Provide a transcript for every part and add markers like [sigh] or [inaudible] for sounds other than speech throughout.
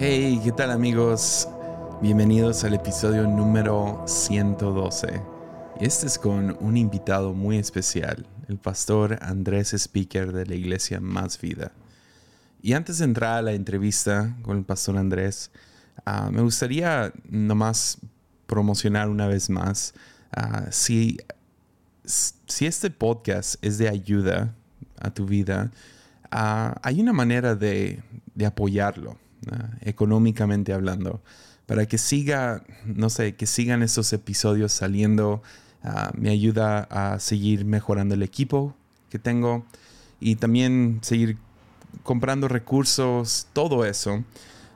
Hey, ¿qué tal amigos? Bienvenidos al episodio número 112. Este es con un invitado muy especial, el pastor Andrés Speaker de la iglesia Más Vida. Y antes de entrar a la entrevista con el pastor Andrés, ah, me gustaría nomás promocionar una vez más, ah, si, si este podcast es de ayuda a tu vida, ah, hay una manera de, de apoyarlo económicamente hablando, para que siga, no sé, que sigan esos episodios saliendo. Ah, me ayuda a seguir mejorando el equipo que tengo y también seguir comprando recursos, todo eso.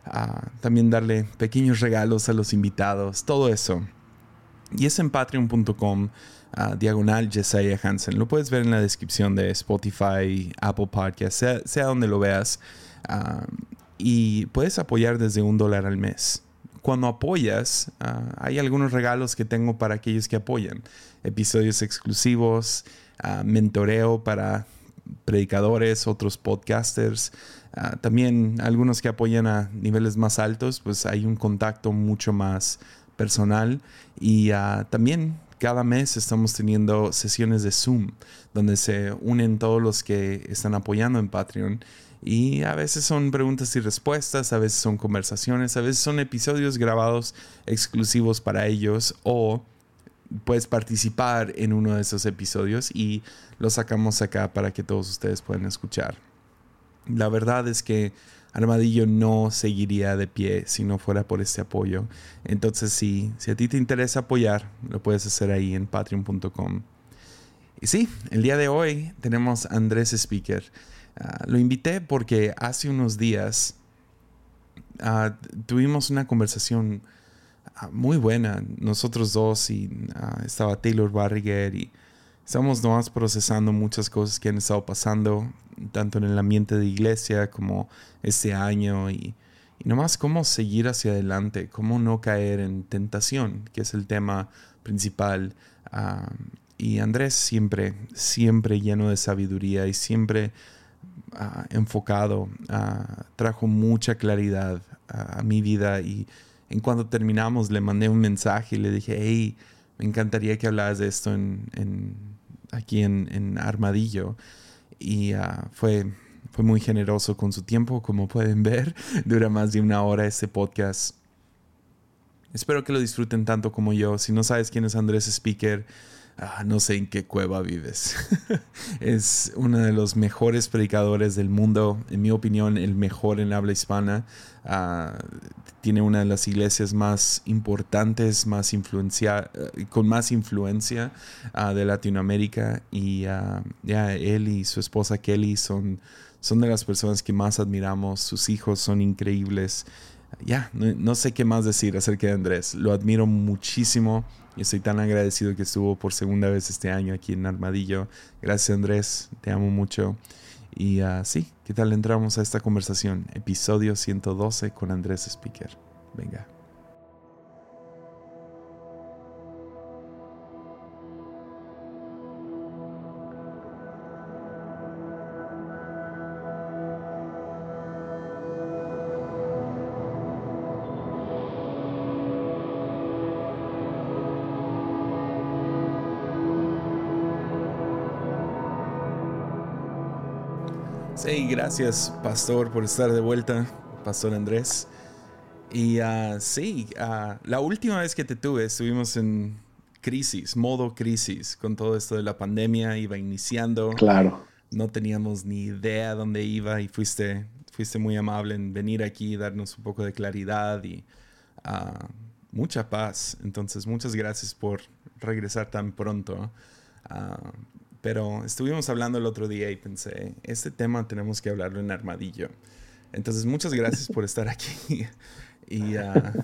Ah, también darle pequeños regalos a los invitados, todo eso. Y es en patreon.com ah, diagonal Jesiah Hansen. Lo puedes ver en la descripción de Spotify, Apple Podcast, sea, sea donde lo veas y puedes apoyar desde un dólar al mes. Cuando apoyas, ah, hay algunos regalos que tengo para aquellos que apoyan. Episodios exclusivos, ah, mentoreo para predicadores, otros podcasters. Ah, también algunos que apoyan a niveles más altos, pues hay un contacto mucho más personal. Y también cada mes estamos teniendo sesiones de Zoom, donde se unen todos los que están apoyando en Patreon y a veces son preguntas y respuestas, a veces son conversaciones, a veces son episodios grabados exclusivos para ellos o puedes participar en uno de esos episodios y lo sacamos acá para que todos ustedes puedan escuchar. La verdad es que Armadillo no seguiría de pie si no fuera por este apoyo. Entonces, si, si a ti te interesa apoyar, lo puedes hacer ahí en patreon.com. Y sí, el día de hoy tenemos a Andrés Speaker. Ah, lo invité porque hace unos días ah, tuvimos una conversación ah, muy buena, nosotros dos, y estaba Taylor Barriger y estamos nomás procesando muchas cosas que han estado pasando, tanto en el ambiente de iglesia como este año, y, y nomás cómo seguir hacia adelante, cómo no caer en tentación, que es el tema principal. y Andrés siempre, siempre lleno de sabiduría y siempre enfocado, trajo mucha claridad a, mi vida y en cuanto terminamos le mandé un mensaje y le dije, hey, me encantaría que hablaras de esto en, aquí en, Armadillo. Y ah, fue, fue muy generoso con su tiempo, como pueden ver, [laughs] dura más de una hora este podcast. Espero que lo disfruten tanto como yo. Si no sabes quién es Andrés Speaker, Ah, no sé en qué cueva vives. [laughs] es uno de los mejores predicadores del mundo, en mi opinión, el mejor en habla hispana. Ah, tiene una de las iglesias más importantes, más influencia, eh, con más influencia ah, de Latinoamérica. Y ya él y su esposa Kelly son, son de las personas que más admiramos. Sus hijos son increíbles. Ya, no sé qué más decir acerca de Andrés. Lo admiro muchísimo y estoy tan agradecido que estuvo por segunda vez este año aquí en Armadillo. Gracias Andrés, te amo mucho. Y así, sí, ¿qué tal entramos a esta conversación? Episodio 112 con Andrés Speaker. Venga. Gracias, Pastor, por estar de vuelta, Pastor Andrés. Y uh, sí, uh, la última vez que te tuve estuvimos en crisis, modo crisis, con todo esto de la pandemia, iba iniciando. Claro. No teníamos ni idea dónde iba y fuiste, fuiste muy amable en venir aquí, darnos un poco de claridad y uh, mucha paz. Entonces, muchas gracias por regresar tan pronto. Pero estuvimos hablando el otro día y pensé, este tema tenemos que hablarlo en armadillo. Entonces, muchas gracias por estar aquí. [laughs] Y ah,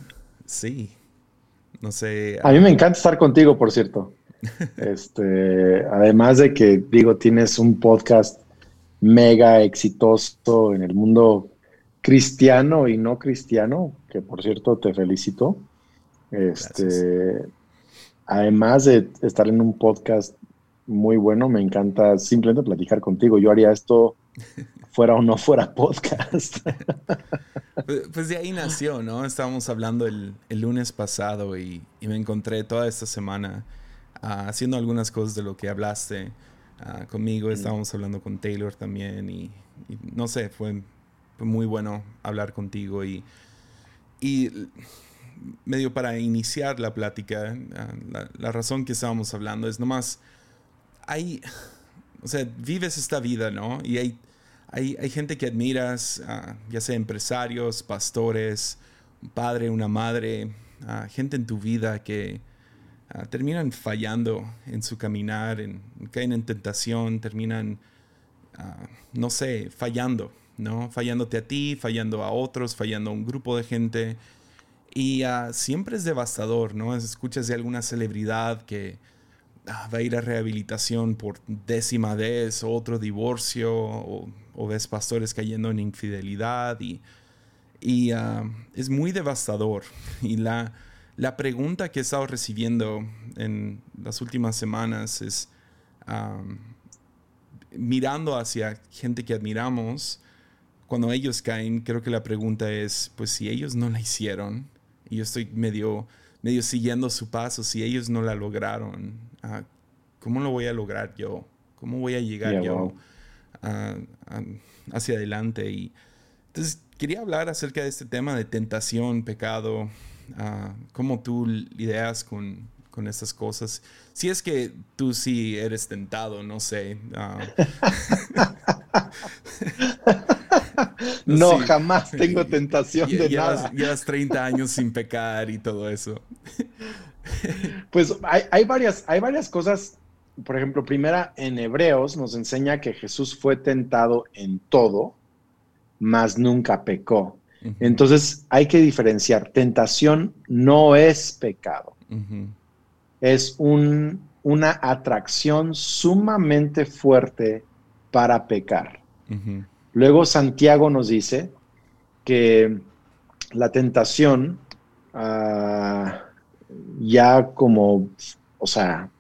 sí, no sé. A mí me encanta estar contigo, por cierto. [laughs] Este, además de que, digo, tienes un podcast mega exitoso en el mundo cristiano y no cristiano, que por cierto te felicito. Este, además de estar en un podcast muy bueno, me encanta simplemente platicar contigo. Yo haría esto [laughs] fuera o no fuera podcast. Pues, pues, de ahí nació, ¿no? Estábamos hablando el, lunes pasado y, me encontré toda esta semana ah, haciendo algunas cosas de lo que hablaste ah, conmigo. Estábamos hablando con Taylor también y, no sé, fue, muy bueno hablar contigo y, y medio para iniciar la plática, ah, la, la razón que estábamos hablando es nomás, hay, o sea, vives esta vida, ¿no? Y hay hay, gente que admiras, ah, ya sea empresarios, pastores, un padre, una madre, ah, gente en tu vida que ah, terminan fallando en su caminar, en, caen en tentación, terminan, no sé, fallando, ¿no? Fallándote a ti, fallando a otros, fallando a un grupo de gente. Y siempre es devastador, ¿no? Escuchas de alguna celebridad que va a ir a rehabilitación por décima vez, otro divorcio, o o ves pastores cayendo en infidelidad y, y ah, es muy devastador. Y la, la, pregunta que he estado recibiendo en las últimas semanas es, mirando hacia gente que admiramos, cuando ellos caen, creo que la pregunta es, pues si ellos no la hicieron, y yo estoy medio, medio siguiendo su paso, si ellos no la lograron, ah, ¿cómo lo voy a lograr yo? ¿Cómo voy a llegar yo? hacia adelante. Y entonces quería hablar acerca de este tema de tentación, pecado, uh, cómo tú lidias con, con estas cosas. Si es que tú sí eres tentado, no sé. [laughs] no, jamás tengo [laughs] tentación de nada. Llevas 30 años sin pecar y todo eso. [laughs] [laughs] pues hay, hay, varias, hay varias cosas por ejemplo, primera en Hebreos nos enseña que Jesús fue tentado en todo, mas nunca pecó. Entonces hay que diferenciar. Tentación no es pecado. Es una atracción sumamente fuerte para pecar. Luego Santiago nos dice que la tentación, ah, ya como, o sea,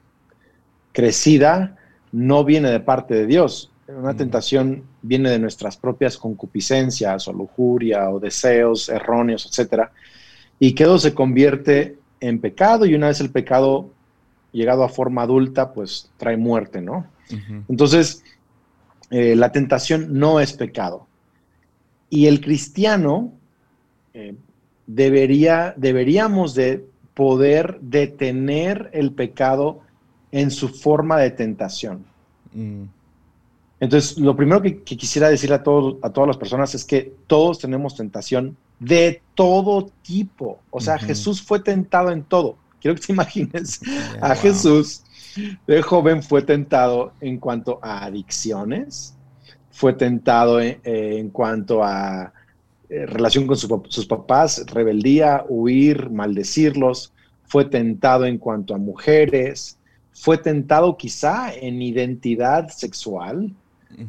crecida no viene de parte de Dios. Una tentación viene de nuestras propias concupiscencias o lujuria o deseos erróneos, etc. Y que eso se convierte en pecado y una vez el pecado llegado a forma adulta, pues trae muerte, ¿no? Entonces, eh, la tentación no es pecado. Y el cristiano eh, debería, deberíamos de poder detener el pecado en su forma de tentación. Mm. Entonces, lo primero que, quisiera decirle a, todos, a todas las personas es que todos tenemos tentación de todo tipo. O sea, Jesús fue tentado en todo. Quiero que te imagines [laughs] a Jesús de joven fue tentado en cuanto a adicciones, fue tentado en, cuanto a eh, relación con sus papás, rebeldía, huir, maldecirlos, fue tentado en cuanto a mujeres, fue tentado quizá en identidad sexual,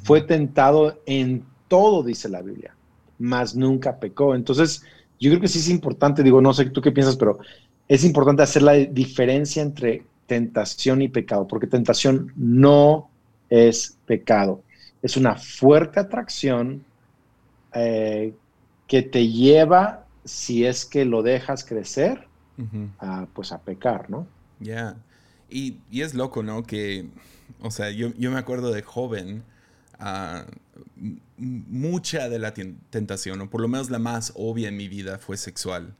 fue tentado en todo, dice la Biblia, mas nunca pecó. Entonces, yo creo que sí es importante, digo, no sé tú qué piensas, pero es importante hacer la diferencia entre tentación y pecado, porque tentación no es pecado, es una fuerte atracción eh, que te lleva, si es que lo dejas crecer, a, pues a pecar, ¿no? Ya. Y, es loco, ¿no? Que, o sea, yo, me acuerdo de joven, uh, mucha de la tentación, o por lo menos la más obvia en mi vida, fue sexual.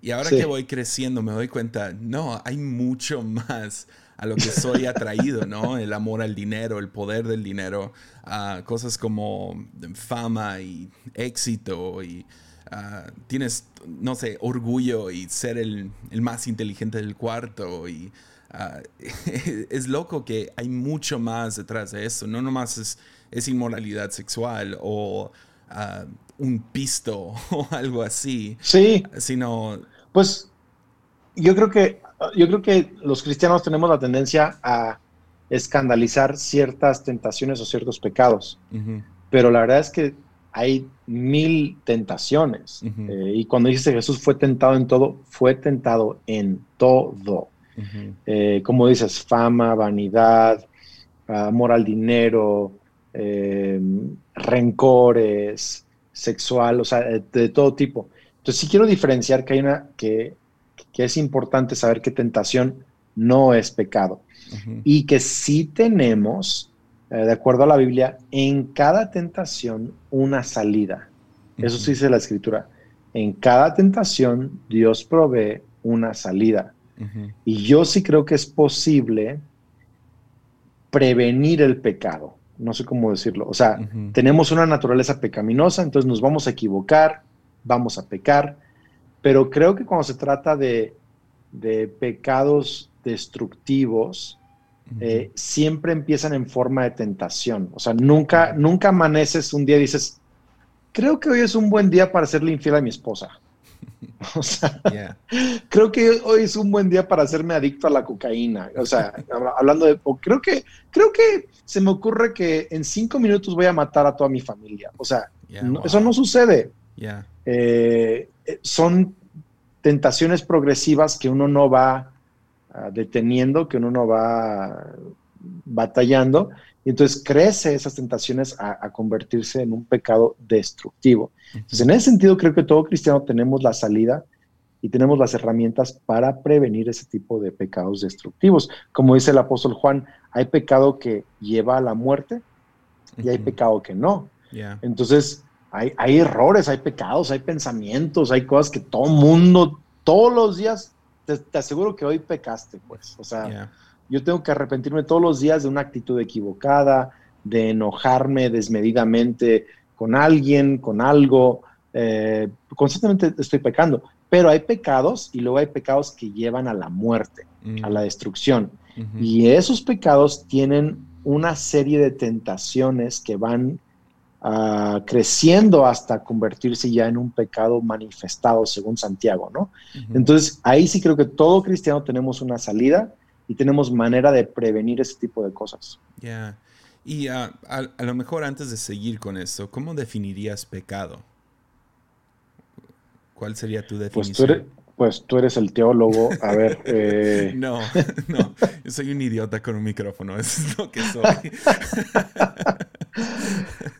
Y ahora que voy creciendo me doy cuenta, no, hay mucho [laughs] más a lo que soy atraído, ¿no? El amor al dinero, el poder del dinero, uh, cosas como fama y éxito y uh, tienes, no sé, orgullo y ser el, el, más inteligente del cuarto y [laughs] es loco que hay mucho más detrás de eso. No nomás es, es inmoralidad sexual o un pisto [laughs] o algo así. Sí. Sino. Pues yo creo que yo creo que los cristianos tenemos la tendencia a escandalizar ciertas tentaciones o ciertos pecados. Pero la verdad es que hay mil tentaciones. Eh, y cuando dice Jesús fue tentado en todo, fue tentado en todo. Eh, como dices, fama, vanidad, amor al dinero, eh, rencores, sexual, o sea, de, todo tipo. Entonces sí quiero diferenciar que hay una que, es importante saber que tentación no es pecado y que sí tenemos, eh, de acuerdo a la Biblia, en cada tentación una salida. Eso sí dice la escritura. En cada tentación Dios provee una salida. Y yo sí creo que es posible prevenir el pecado. No sé cómo decirlo. O sea, tenemos una naturaleza pecaminosa, entonces nos vamos a equivocar, vamos a pecar, pero creo que cuando se trata de, pecados destructivos, eh, siempre empiezan en forma de tentación. O sea, nunca, nunca amaneces un día y dices, creo que hoy es un buen día para serle infiel a mi esposa. [laughs] O sea, creo que hoy es un buen día para hacerme adicto a la cocaína. O sea, hablando de, creo que, creo que se me ocurre que en cinco minutos voy a matar a toda mi familia. O sea, eso no sucede. Eh, son tentaciones progresivas que uno no va ah, deteniendo, que uno no va batallando, y entonces crece esas tentaciones a, convertirse en un pecado destructivo. Entonces, en ese sentido, creo que todo cristiano tenemos la salida y tenemos las herramientas para prevenir ese tipo de pecados destructivos. Como dice el apóstol Juan, hay pecado que lleva a la muerte y hay pecado que no. Entonces, hay, errores, hay pecados, hay pensamientos, hay cosas que todo mundo, todos los días, te, aseguro que hoy pecaste, pues. O sea, yo tengo que arrepentirme todos los días de una actitud equivocada, de enojarme desmedidamente con alguien, con algo. Eh, constantemente estoy pecando, pero hay pecados y luego hay pecados que llevan a la muerte, a la mm. destrucción. Y esos pecados tienen una serie de tentaciones que van ah, creciendo hasta convertirse ya en un pecado manifestado, según Santiago, ¿no? Entonces, ahí sí creo que todo cristiano tenemos una salida y tenemos manera de prevenir ese tipo de cosas. Ya. Y ah, a, lo mejor antes de seguir con esto, ¿cómo definirías pecado? ¿Cuál sería tu definición? Pues tú eres, pues tú eres el teólogo. A ver. [laughs] Eh... no, [laughs] no. Yo soy un idiota con un micrófono. [laughs] Eso es lo que soy.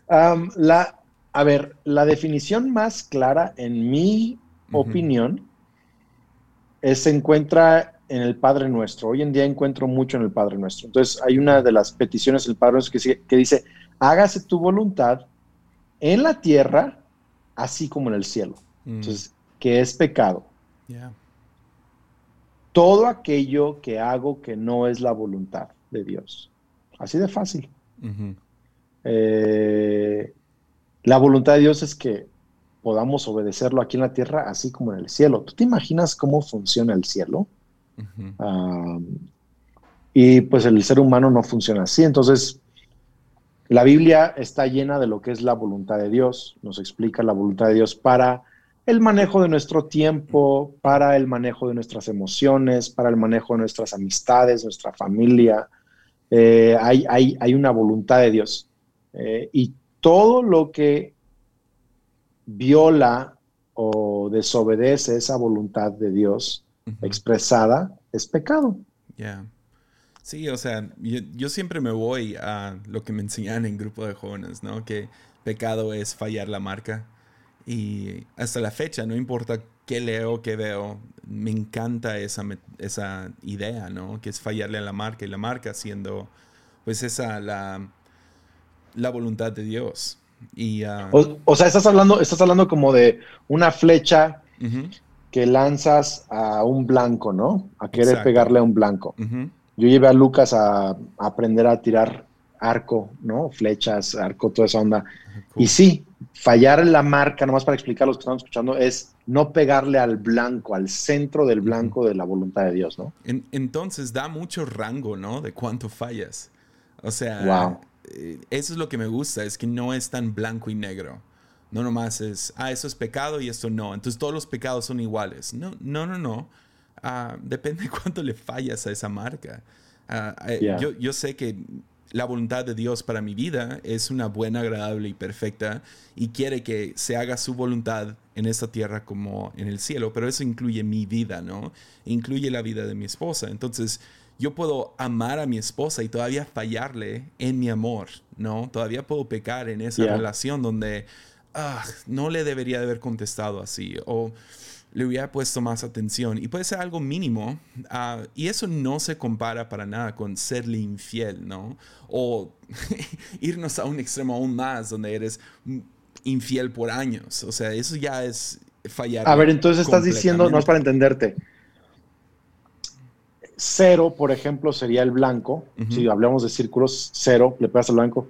La, a ver, la definición más clara, en mi opinión, es, se encuentra en el Padre Nuestro. Hoy en día encuentro mucho en el Padre Nuestro. Entonces hay una de las peticiones del Padre Nuestro que, dice, hágase tu voluntad en la tierra, así como en el cielo. Mm. Entonces, ¿qué es pecado? Todo aquello que hago que no es la voluntad de Dios. Así de fácil. Eh, la voluntad de Dios es que podamos obedecerlo aquí en la tierra, así como en el cielo. ¿Tú te imaginas cómo funciona el cielo? y pues el ser humano no funciona así. Entonces, la Biblia está llena de lo que es la voluntad de Dios. Nos explica la voluntad de Dios para el manejo de nuestro tiempo, para el manejo de nuestras emociones, para el manejo de nuestras amistades, nuestra familia. Eh, hay, hay, una voluntad de Dios. Eh, y todo lo que viola o desobedece esa voluntad de Dios expresada es pecado. Ya. Sí, o sea, yo, siempre me voy a lo que me enseñan en grupo de jóvenes, ¿no? Que pecado es fallar la marca. Y hasta la fecha, no importa qué leo, qué veo, me encanta esa, esa idea, ¿no? Que es fallarle a la marca y la marca siendo, pues, esa, la, la voluntad de Dios. Y, ah, o, sea, estás hablando, estás hablando como de una flecha que lanzas a un blanco, ¿no? A querer pegarle a un blanco. Yo llevé a Lucas a, aprender a tirar arco, ¿no? Flechas, arco, toda esa onda. Y sí, fallar en la marca, nomás para explicar a los que están escuchando, es no pegarle al blanco, al centro del blanco de la voluntad de Dios, ¿no? entonces da mucho rango, ¿no? De cuánto fallas. O sea, eh, eso es lo que me gusta, es que no es tan blanco y negro. No nomás es, ah, eso es pecado y esto no. Entonces todos los pecados son iguales. No, no, no, no. Ah, [laughs] depende de cuánto le fallas a esa marca. Ah, eh, yo, yo sé que la voluntad de Dios para mi vida es una buena, agradable y perfecta y quiere que se haga su voluntad en esta tierra como en el cielo, pero eso incluye mi vida, ¿no? Incluye la vida de mi esposa. Entonces, yo puedo amar a mi esposa y todavía fallarle en mi amor, ¿no? Todavía puedo pecar en esa relación donde ah, no le debería de haber contestado así o le hubiera puesto más atención. Y puede ser algo mínimo. Ah, y eso no se compara para nada con serle infiel, ¿no? O [laughs] irnos a un extremo aún más, donde eres infiel por años. O sea, eso ya es fallar. A ver, entonces estás diciendo, no es para entenderte. Cero, por ejemplo, sería el blanco. Si hablamos de círculos, cero, le pegas al blanco.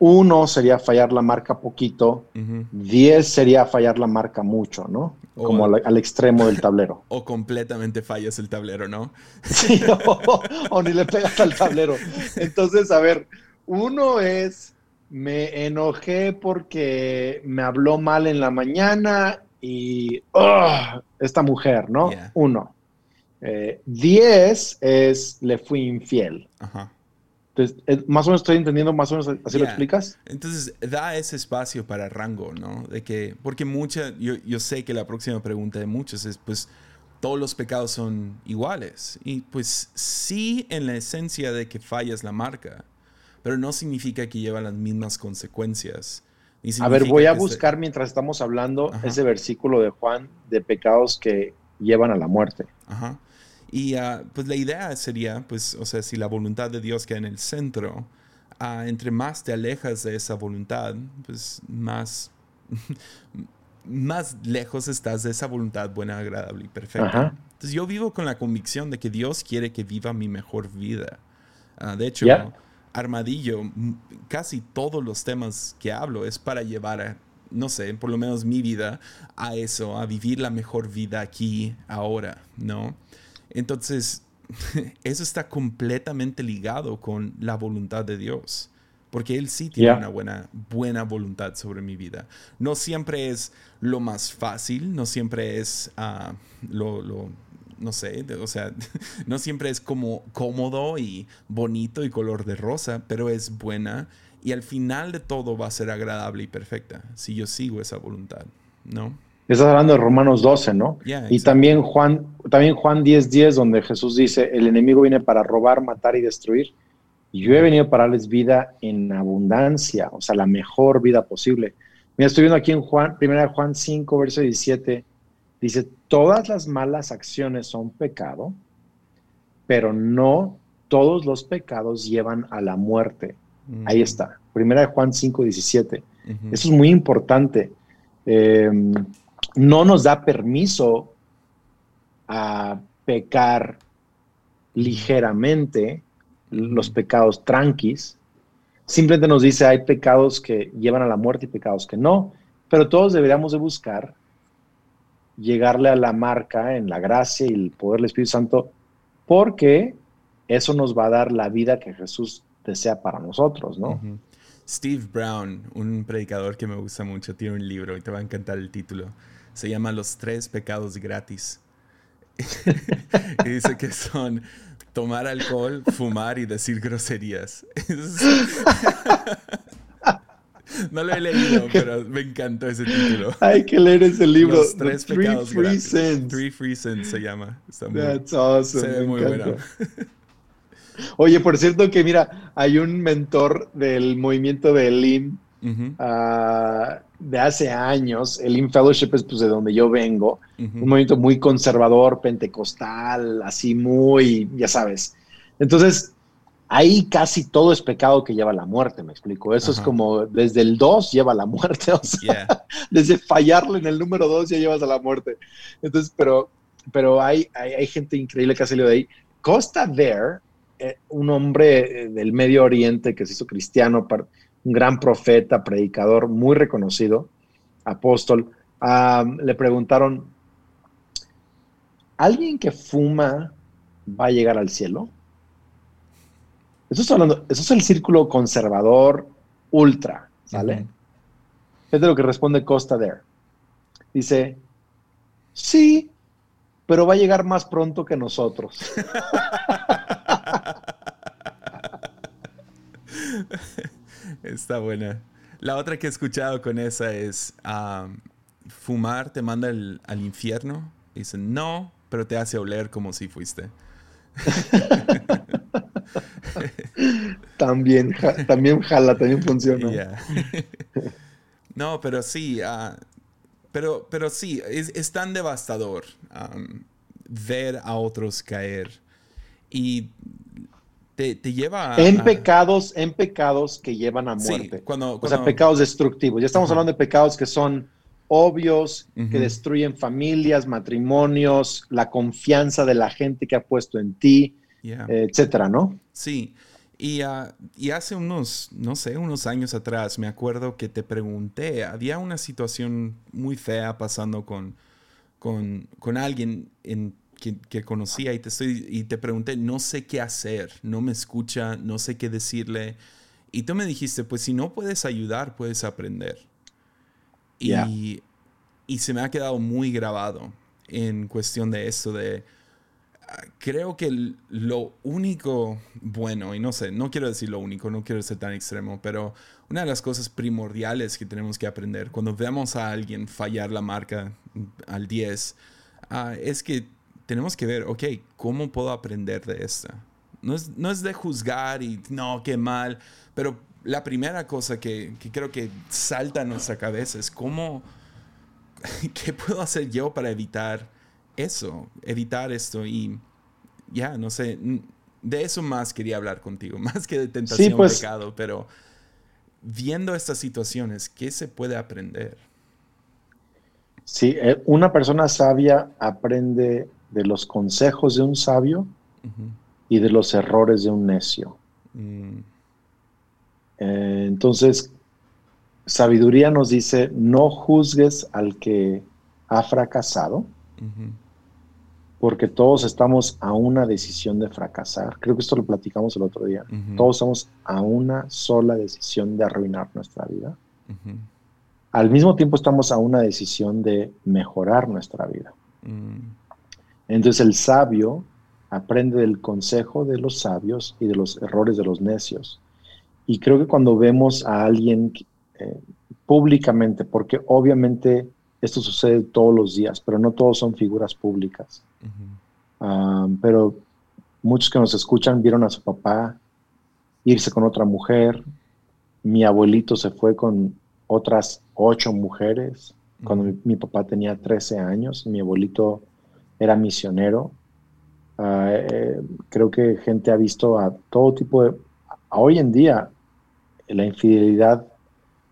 Uno sería fallar la marca poquito. Diez sería fallar la marca mucho, ¿no? Como al, extremo del tablero. [laughs] O completamente fallas el tablero, ¿no? [laughs] Sí, o, ni le pegas al tablero. Entonces, a ver, uno es, me enojé porque me habló mal en la mañana y esta mujer, ¿no? Uno. Eh, diez es, le fui infiel. Ajá. Entonces, eh, más o menos estoy entendiendo, más o menos así lo explicas. Entonces, da ese espacio para rango, ¿no? De que, porque mucha, yo, yo, sé que la próxima pregunta de muchos es, pues, todos los pecados son iguales. Y pues sí, en la esencia de que fallas la marca, pero no significa que lleva las mismas consecuencias. A ver, voy a buscar mientras estamos hablando ese versículo de Juan de pecados que llevan a la muerte. Ajá. Y ah, pues la idea sería, pues, o sea, si la voluntad de Dios queda en el centro, uh, entre más te alejas de esa voluntad, pues más, [laughs] más lejos estás de esa voluntad buena, agradable y perfecta. Entonces yo vivo con la convicción de que Dios quiere que viva mi mejor vida. Uh, de hecho, Armadillo, casi todos los temas que hablo es para llevar a, no sé, por lo menos mi vida a eso, a vivir la mejor vida aquí, ahora, ¿no? Entonces, [laughs] eso está completamente ligado con la voluntad de Dios. Porque Él sí tiene una buena, buena voluntad sobre mi vida. No siempre es lo más fácil, no siempre es ah, lo, lo, no sé, o sea, [laughs] no siempre es como cómodo y bonito y color de rosa, pero es buena y al final de todo va a ser agradable y perfecta si yo sigo esa voluntad, ¿no? Estás hablando de Romanos 12, ¿no? y también Juan, también Juan 10, 10, donde Jesús dice, el enemigo viene para robar, matar y destruir. Y yo he venido para darles vida en abundancia, o sea, la mejor vida posible. Mira, estoy viendo aquí en Juan, primera Juan 5, verso 17, dice, todas las malas acciones son pecado, pero no todos los pecados llevan a la muerte. Ahí mm. está, primera Juan 5, 17. Eso es muy importante. Eh, no nos da permiso a pecar ligeramente los pecados tranquis. Simplemente nos dice hay pecados que llevan a la muerte y pecados que no, pero todos deberíamos de buscar llegarle a la marca en la gracia y el poder del Espíritu Santo, porque eso nos va a dar la vida que Jesús desea para nosotros, ¿no? Steve Brown, un predicador que me gusta mucho, tiene un libro y te va a encantar el título se llama Los Tres Pecados Gratis. [laughs] y dice que son tomar alcohol, fumar y decir groserías. [laughs] no lo he leído, pero me encantó ese título. Hay que leer ese libro. Los tres pecados free gratis. Sins. Three Free Sins se llama. Está muy, That's awesome. Se ve muy bueno. Oye, por cierto que mira, hay un mentor del movimiento de Elim de hace años. El In Fellowship es pues, de donde yo vengo, un movimiento muy conservador, pentecostal, así muy, ya sabes. Entonces, ahí casi todo es pecado que lleva a la muerte, me explico. Eso es como desde el 2 lleva a la muerte, [laughs] o sea, desde fallarle en el número 2 ya llevas a la muerte. Entonces, pero, pero hay, hay, gente increíble que ha salido de ahí. Costa There, eh, un hombre eh, del Medio Oriente que se hizo cristiano, un gran profeta, predicador, muy reconocido, apóstol, le preguntaron, ¿alguien que fuma va a llegar al cielo? Eso es, hablando, eso es el círculo conservador ultra, ¿sale? Es de lo que responde Costa Dare. Dice, sí, pero va a llegar más pronto que nosotros. [laughs] Está buena. La otra que he escuchado con esa es fumar te manda al infierno. Dicen no, pero te hace oler como si fuiste. [laughs] también, también jala, también funciona. [laughs] no, pero sí, ah, pero, pero sí, es, tan devastador ver a otros caer y te, lleva a, En pecados, en pecados que llevan a muerte. cuando, o sea, pecados destructivos. Ya estamos hablando de pecados que son obvios, que destruyen familias, matrimonios, la confianza de la gente que ha puesto en ti, etcétera, ¿no? Sí. Y, ah, y, hace unos, no sé, unos años atrás, me acuerdo que te pregunté, había una situación muy fea pasando con, con, con alguien en, que, que, conocía y te, estoy, y te pregunté, no sé qué hacer, no me escucha, no sé qué decirle. Y tú me dijiste, pues si no puedes ayudar, puedes aprender. Y, y se me ha quedado muy grabado en cuestión de esto, de creo que lo único bueno, y no sé, no quiero decir lo único, no quiero ser tan extremo, pero una de las cosas primordiales que tenemos que aprender cuando vemos a alguien fallar la marca al 10, ah, es que tenemos que ver, ok, ¿cómo puedo aprender de esta? No es, no es de juzgar y no, qué mal, pero la primera cosa que, que creo que salta a nuestra cabeza es cómo, [laughs] ¿qué puedo hacer yo para evitar eso, evitar esto y ya, no sé, de eso más quería hablar contigo, [laughs] más que de tentación sí, pues, pecado, pero viendo estas situaciones, ¿qué se puede aprender? Sí, eh, una persona sabia aprende de los consejos de un sabio y de los errores de un necio. Mm. Eh, entonces, sabiduría nos dice, no juzgues al que ha fracasado, porque todos estamos a una decisión de fracasar. Creo que esto lo platicamos el otro día. Todos estamos a una sola decisión de arruinar nuestra vida. Al mismo tiempo estamos a una decisión de mejorar nuestra vida. Entonces el sabio aprende del consejo de los sabios y de los errores de los necios. Y creo que cuando vemos a alguien eh, públicamente, porque obviamente esto sucede todos los días, pero no todos son figuras públicas. Ah, pero muchos que nos escuchan vieron a su papá irse con otra mujer. Mi abuelito se fue con otras ocho mujeres cuando mi, papá tenía 13 años. Mi abuelito era misionero. Ah, eh, creo que gente ha visto a todo tipo de... hoy en día, la infidelidad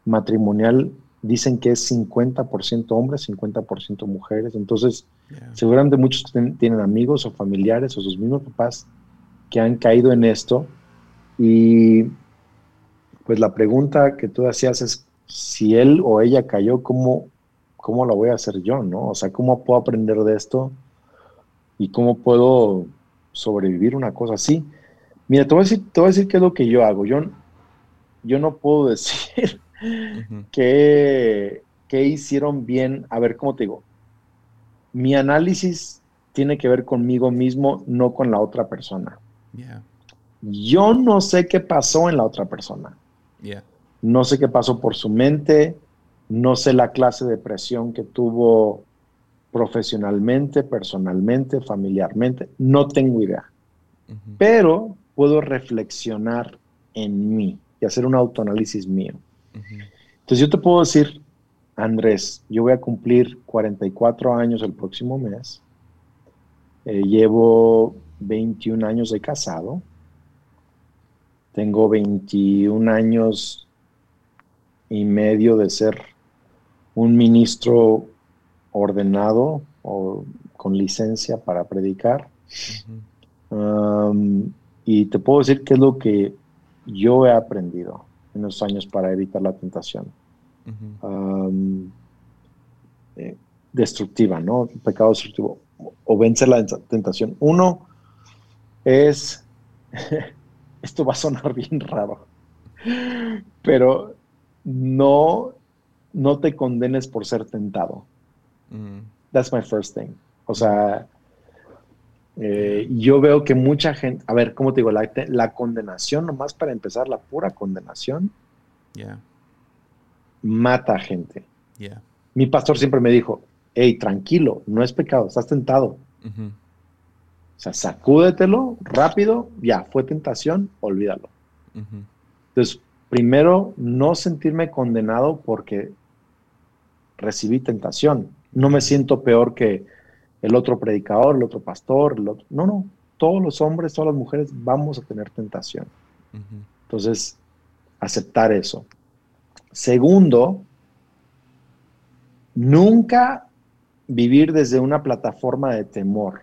matrimonial dicen que es 50% hombres, 50% mujeres. Entonces, seguramente muchos tienen amigos o familiares o sus mismos papás que han caído en esto. Y pues la pregunta que tú hacías es, si él o ella cayó, ¿cómo, cómo lo voy a hacer yo? ¿no? O sea, ¿cómo puedo aprender de esto? ¿Y cómo puedo sobrevivir una cosa así? Mira, te voy a decir, te voy a decir qué es lo que yo hago. Yo, yo no puedo [laughs] decir ¿Qué, hicieron bien? A ver, ¿cómo te digo? Mi análisis tiene que ver conmigo mismo, no con la otra persona. Yo no sé qué pasó en la otra persona. No sé qué pasó por su mente, no sé la clase de presión que tuvo profesionalmente, personalmente, familiarmente, no tengo idea. Pero puedo reflexionar en mí y hacer un autoanálisis mío. Entonces yo te puedo decir, Andrés, yo voy a cumplir 44 años el próximo mes. Eh, llevo 21 años de casado. Tengo 21 años y medio de ser un ministro ordenado o con licencia para predicar. y te puedo decir qué es lo que yo he aprendido en los años para evitar la tentación. Eh, destructiva, ¿no? Pecado destructivo. O vencer la tentación. Uno es, [laughs] esto va a sonar [laughs] bien raro, pero no, no te condenes por ser tentado. Mm. That's my first thing. O sea, eh, yo veo que mucha gente, a ver, ¿cómo te digo? La, condenación, nomás para empezar, la pura condenación, mata a gente. Mi pastor siempre me dijo, hey, tranquilo, no es pecado, estás tentado. O sea, sacúdetelo rápido, ya, fue tentación, olvídalo. Entonces, primero, no sentirme condenado porque recibí tentación. No me siento peor que el otro predicador, el otro pastor, el otro. No, no. Todos los hombres, todas las mujeres vamos a tener tentación. Entonces, aceptar eso. Segundo, nunca vivir desde una plataforma de temor.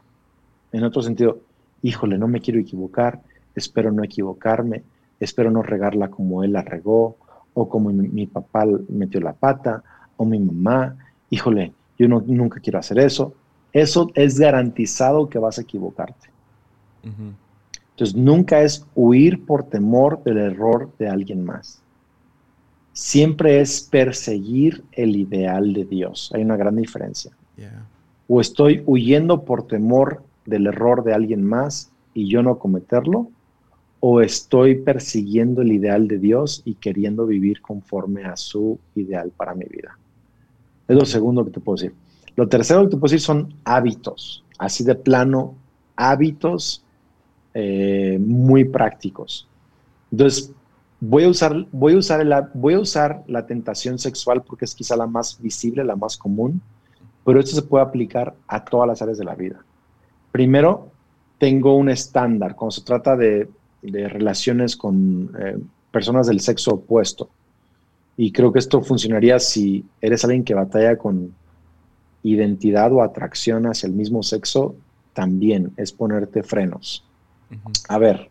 En otro sentido, híjole, no me quiero equivocar, espero no equivocarme, espero no regarla como él la regó, o como mi, papá metió la pata, o mi mamá, híjole, yo no, nunca quiero hacer eso. Eso es garantizado que vas a equivocarte. Entonces, nunca es huir por temor del error de alguien más. Siempre es perseguir el ideal de Dios. Hay una gran diferencia. O estoy huyendo por temor del error de alguien más y yo no cometerlo, o estoy persiguiendo el ideal de Dios y queriendo vivir conforme a su ideal para mi vida. Es lo segundo que te puedo decir. Lo tercero que te puedo decir son hábitos, así de plano, hábitos eh, muy prácticos. Entonces, voy a, usar, voy, a usar voy a usar la tentación sexual porque es quizá la más visible, la más común, pero esto se puede aplicar a todas las áreas de la vida. Primero, tengo un estándar cuando se trata de, relaciones con eh, personas del sexo opuesto. Y creo que esto funcionaría si eres alguien que batalla con identidad o atracción hacia el mismo sexo, también es ponerte frenos. A ver,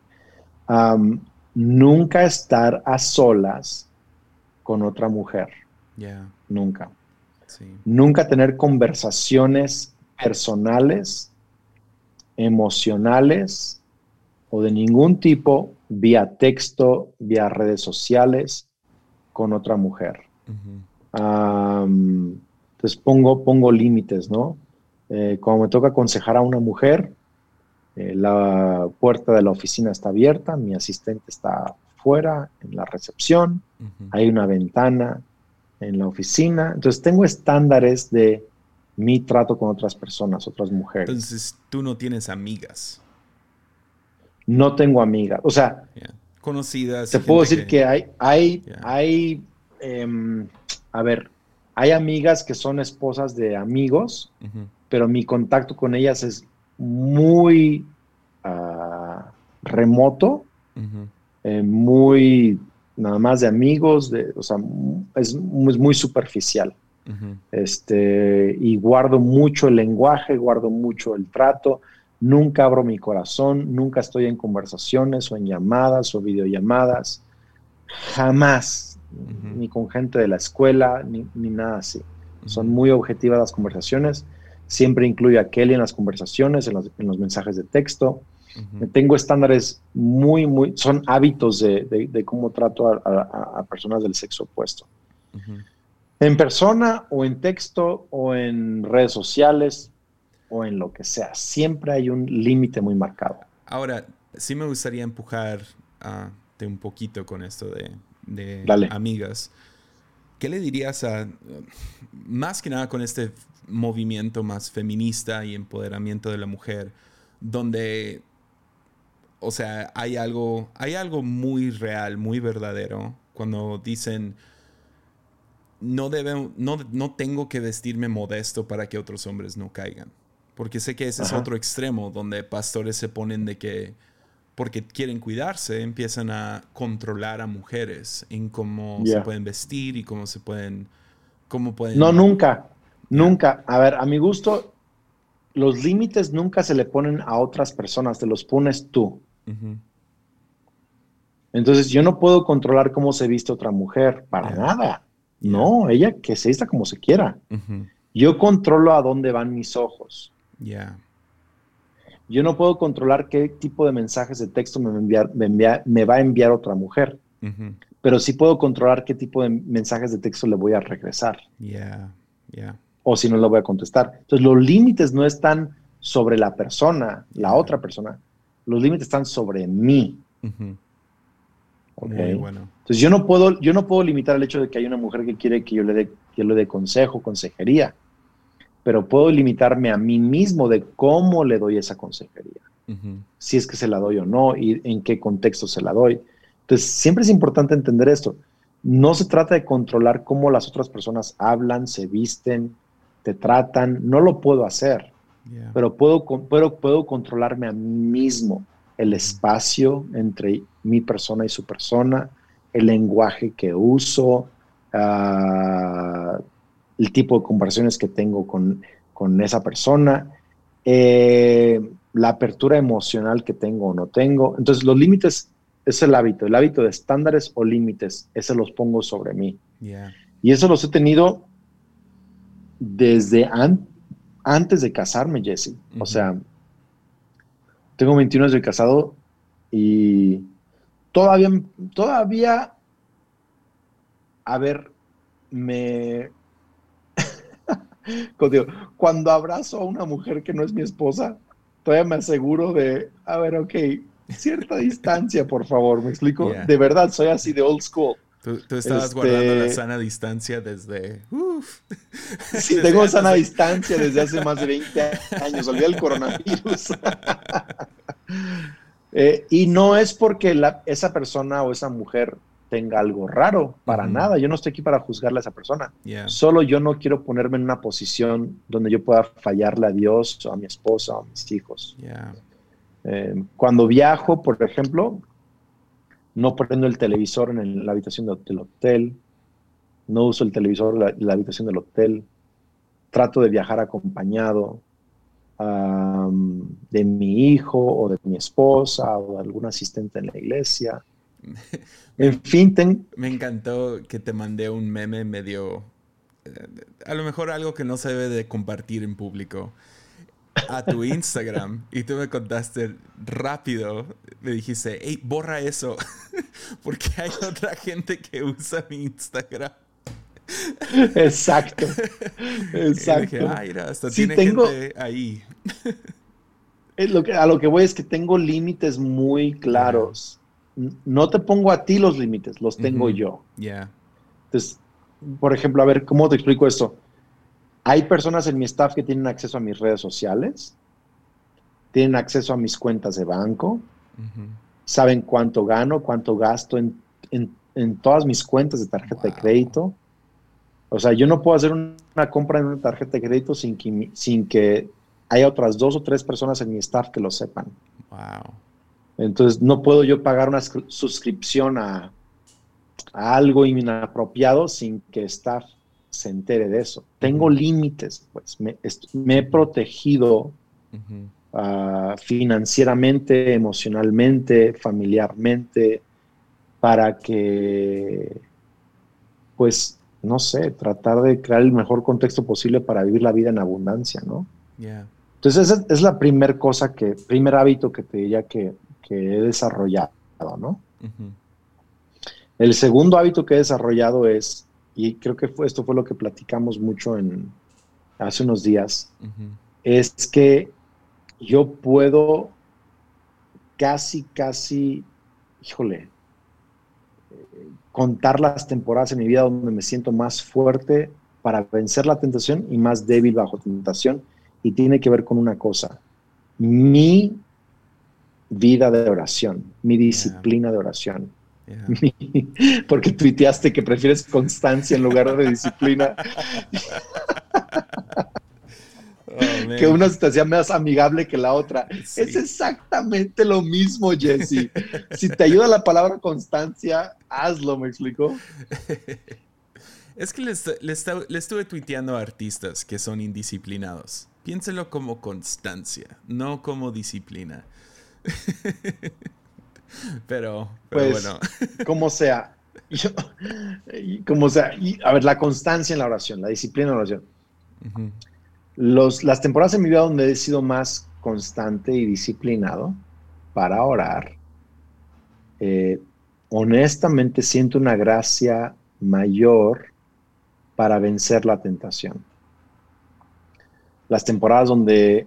nunca estar a solas con otra mujer. Nunca. Nunca tener conversaciones personales, emocionales o de ningún tipo vía texto, vía redes sociales con otra mujer. entonces pongo, pongo límites, ¿no? Eh, cuando me toca aconsejar a una mujer, eh, la puerta de la oficina está abierta, mi asistente está fuera en la recepción, hay una ventana en la oficina. Entonces tengo estándares de mi trato con otras personas, otras mujeres. Entonces tú no tienes amigas. No tengo amigas. O sea, conocidas. Te puedo decir que, hay, hay, hay, em, a ver, hay amigas que son esposas de amigos, pero mi contacto con ellas es muy ah, remoto, eh, muy nada más de amigos, de, o sea, es, muy superficial. este, y guardo mucho el lenguaje, guardo mucho el trato, nunca abro mi corazón, nunca estoy en conversaciones o en llamadas o videollamadas, jamás, ni con gente de la escuela, ni, nada así. Son muy objetivas las conversaciones, siempre incluyo a Kelly en las conversaciones, en los mensajes de texto. Tengo estándares muy, muy, son hábitos de, cómo trato a, personas del sexo opuesto. En persona o en texto o en redes sociales o en lo que sea, siempre hay un límite muy marcado. Ahora, sí me gustaría empujar un poquito con esto de, de amigas. ¿Qué le dirías a, más que nada con este movimiento más feminista y empoderamiento de la mujer, donde o sea, hay algo, hay algo muy real, muy verdadero, cuando dicen, no, no, no tengo que vestirme modesto para que otros hombres no caigan. Porque sé que ese es otro extremo, donde pastores se ponen de que, porque quieren cuidarse, empiezan a controlar a mujeres en cómo se pueden vestir y cómo se pueden, cómo pueden... No, nunca, nunca. A ver, a mi gusto, los límites nunca se le ponen a otras personas, te los pones tú. Entonces yo no puedo controlar cómo se viste otra mujer, para nada. No, ella que se vista como se quiera. Yo controlo a dónde van mis ojos. Yo no puedo controlar qué tipo de mensajes de texto me, me, va a enviar otra mujer. Pero sí puedo controlar qué tipo de mensajes de texto le voy a regresar. O si no le voy a contestar. Entonces los límites no están sobre la persona, la otra persona, los límites están sobre mí. bueno. Entonces yo no puedo, yo no puedo limitar el hecho de que hay una mujer que quiere que yo le dé, que le dé consejo, consejería, pero puedo limitarme a mí mismo de cómo le doy esa consejería. Si es que se la doy o no y en qué contexto se la doy. Entonces, siempre es importante entender esto. No se trata de controlar cómo las otras personas hablan, se visten, te tratan. No lo puedo hacer, pero, puedo, pero puedo controlarme a mí mismo, el espacio entre mi persona y su persona, el lenguaje que uso, uh, el tipo de conversaciones que tengo con, con esa persona, eh, la apertura emocional que tengo o no tengo. Entonces, los límites es el hábito, el hábito de estándares o límites, ese los pongo sobre mí. Y eso los he tenido desde antes de casarme, Jesse. O sea, tengo 21 años de casado y todavía, todavía, a ver, me, cuando abrazo a una mujer que no es mi esposa, todavía me aseguro de, a ver, ok, cierta distancia, por favor, ¿me explico? De verdad, soy así de old school. Tú, estabas este, guardando la sana distancia desde... sí, [laughs] tengo sana distancia desde hace más de 20 años, olvidé el coronavirus. [laughs] Eh, y no es porque la, esa persona o esa mujer tenga algo raro, para nada. Yo no estoy aquí para juzgarle a esa persona. Solo yo no quiero ponerme en una posición donde yo pueda fallarle a Dios o a mi esposa o a mis hijos. Eh, cuando viajo, por ejemplo, no prendo el televisor en, la habitación del hotel, no uso el televisor en la, habitación del hotel, trato de viajar acompañado de mi hijo o de mi esposa o de algún asistente en la iglesia. En fin, me encantó que te mandé un meme medio, eh, a lo mejor algo que no se debe de compartir en público, a tu [laughs] Instagram y tú me contaste rápido, me dijiste, hey, borra eso, [laughs] porque hay otra gente que usa mi Instagram. [laughs] Exacto, exacto. Y hasta tiene gente ahí. lo que, a lo que voy es que tengo límites muy claros no te pongo a ti los límites, los tengo yo. Ya. Entonces, por ejemplo, a ver, ¿cómo te explico esto? Hay personas en mi staff que tienen acceso a mis redes sociales, tienen acceso a mis cuentas de banco, saben cuánto gano, cuánto gasto en, todas mis cuentas de tarjeta de crédito. O sea, yo no puedo hacer una compra en una tarjeta de crédito sin que, sin que haya otras dos o tres personas en mi staff que lo sepan. Wow. Entonces, no puedo yo pagar una suscripción a, algo inapropiado sin que staff se entere de eso. Tengo límites, pues me, he protegido ah, financieramente, emocionalmente, familiarmente, para que, pues, no sé, tratar de crear el mejor contexto posible para vivir la vida en abundancia, ¿no? Entonces, esa es la primera cosa que, primer hábito que te diría que, que he desarrollado, ¿no? El segundo hábito que he desarrollado es, y creo que fue, esto fue lo que platicamos mucho en, hace unos días, es que yo puedo casi, casi, híjole, contar las temporadas en mi vida donde me siento más fuerte para vencer la tentación y más débil bajo tentación. Y tiene que ver con una cosa, mi vida de oración, mi disciplina de oración. [laughs] Porque tuiteaste que prefieres constancia en lugar de disciplina. Oh, que una situación más amigable que la otra. Es exactamente lo mismo, Jesse. si te ayuda la palabra constancia, hazlo, ¿me explico? [laughs] Es que le, estuve tuiteando a artistas que son indisciplinados. Piénselo como constancia, no como disciplina. [laughs] pero, pues, bueno. [laughs] como sea. como sea. a ver, la constancia en la oración, la disciplina en la oración. Los, las temporadas en mi vida donde he sido más constante y disciplinado para orar, eh, honestamente siento una gracia mayor para vencer la tentación. Las temporadas donde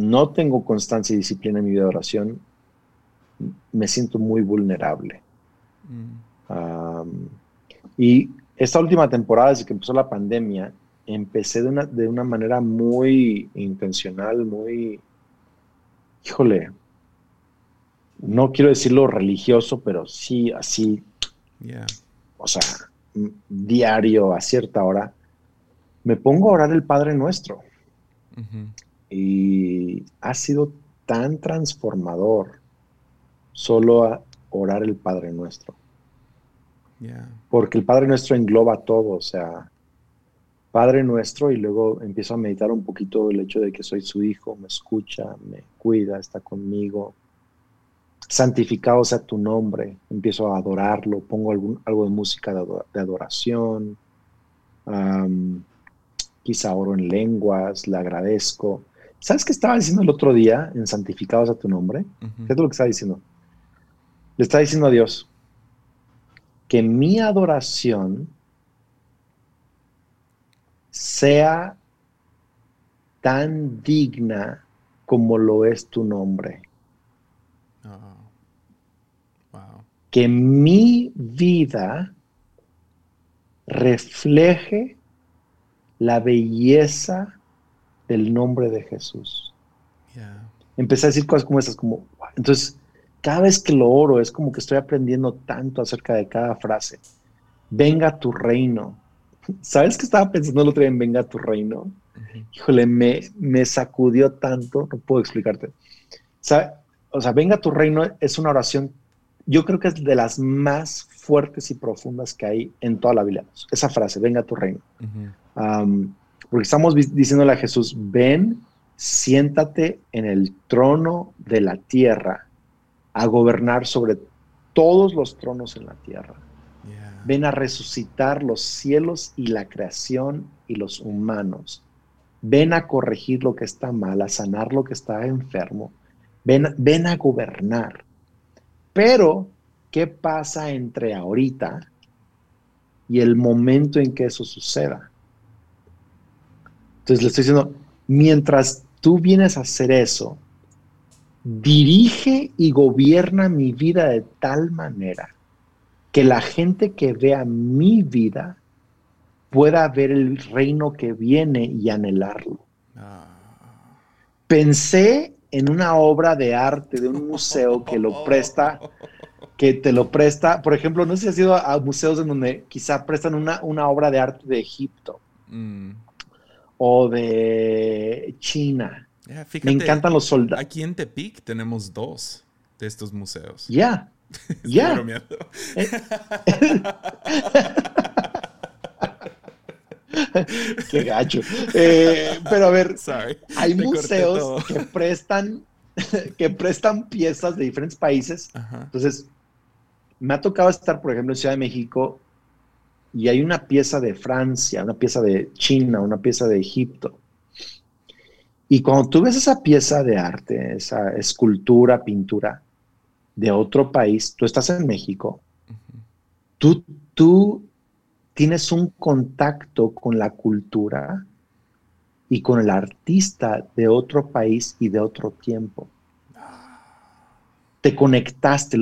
no tengo constancia y disciplina en mi vida de oración, me siento muy vulnerable. Mm. y esta última temporada, desde que empezó la pandemia, empecé de una, de una manera muy intencional, muy, híjole, no quiero decirlo religioso, pero sí así, o sea, diario a cierta hora, me pongo a orar el Padre Nuestro. Y ha sido tan transformador solo a orar el Padre Nuestro. Porque el Padre Nuestro engloba todo, o sea, Padre Nuestro y luego empiezo a meditar un poquito el hecho de que soy su hijo, me escucha, me cuida, está conmigo. Santificado sea tu nombre, empiezo a adorarlo, pongo algún, algo de música de, adoración, quizá oro en lenguas, le agradezco. ¿Sabes qué estaba diciendo el otro día en Santificados a tu nombre? ¿Qué es lo que estaba diciendo? Le está diciendo a Dios que mi adoración sea tan digna como lo es tu nombre. Oh, que mi vida refleje la belleza del nombre de Jesús. Empecé a decir cosas como esas, como, entonces, cada vez que lo oro es como que estoy aprendiendo tanto acerca de cada frase. Venga tu reino. [laughs] ¿Sabes que estaba pensando el otro día en venga tu reino? Híjole, me, me sacudió tanto, no puedo explicarte. O sea, venga tu reino es una oración, yo creo que es de las más fuertes y profundas que hay en toda la Biblia. Esa frase, venga tu reino. Porque estamos diciéndole a Jesús, ven, siéntate en el trono de la tierra a gobernar sobre todos los tronos en la tierra. Ven a resucitar los cielos y la creación y los humanos. Ven a corregir lo que está mal, a sanar lo que está enfermo. Ven, ven a gobernar. Pero, ¿qué pasa entre ahorita y el momento en que eso suceda? Entonces le estoy diciendo, mientras tú vienes a hacer eso, dirige y gobierna mi vida de tal manera que la gente que vea mi vida pueda ver el reino que viene y anhelarlo. Ah. Pensé en una obra de arte de un museo que lo presta, que te lo presta, por ejemplo, no sé si has ido a, museos en donde quizá prestan una, una obra de arte de Egipto mm. O de China me encantan los soldados. Aquí en Tepic tenemos dos de estos museos. Ya. [laughs] Ya. Eh. [laughs] Qué gacho. Eh, pero a ver, hay museos que prestan, [laughs] que prestan piezas de diferentes países. Entonces, me ha tocado estar, por ejemplo, en Ciudad de México y hay una pieza de Francia, una pieza de China, una pieza de Egipto. Y cuando tú ves esa pieza de arte, esa escultura, pintura de otro país, tú estás en México, tú, tú tienes un contacto con la cultura y con el artista de otro país y de otro tiempo. Te conectaste,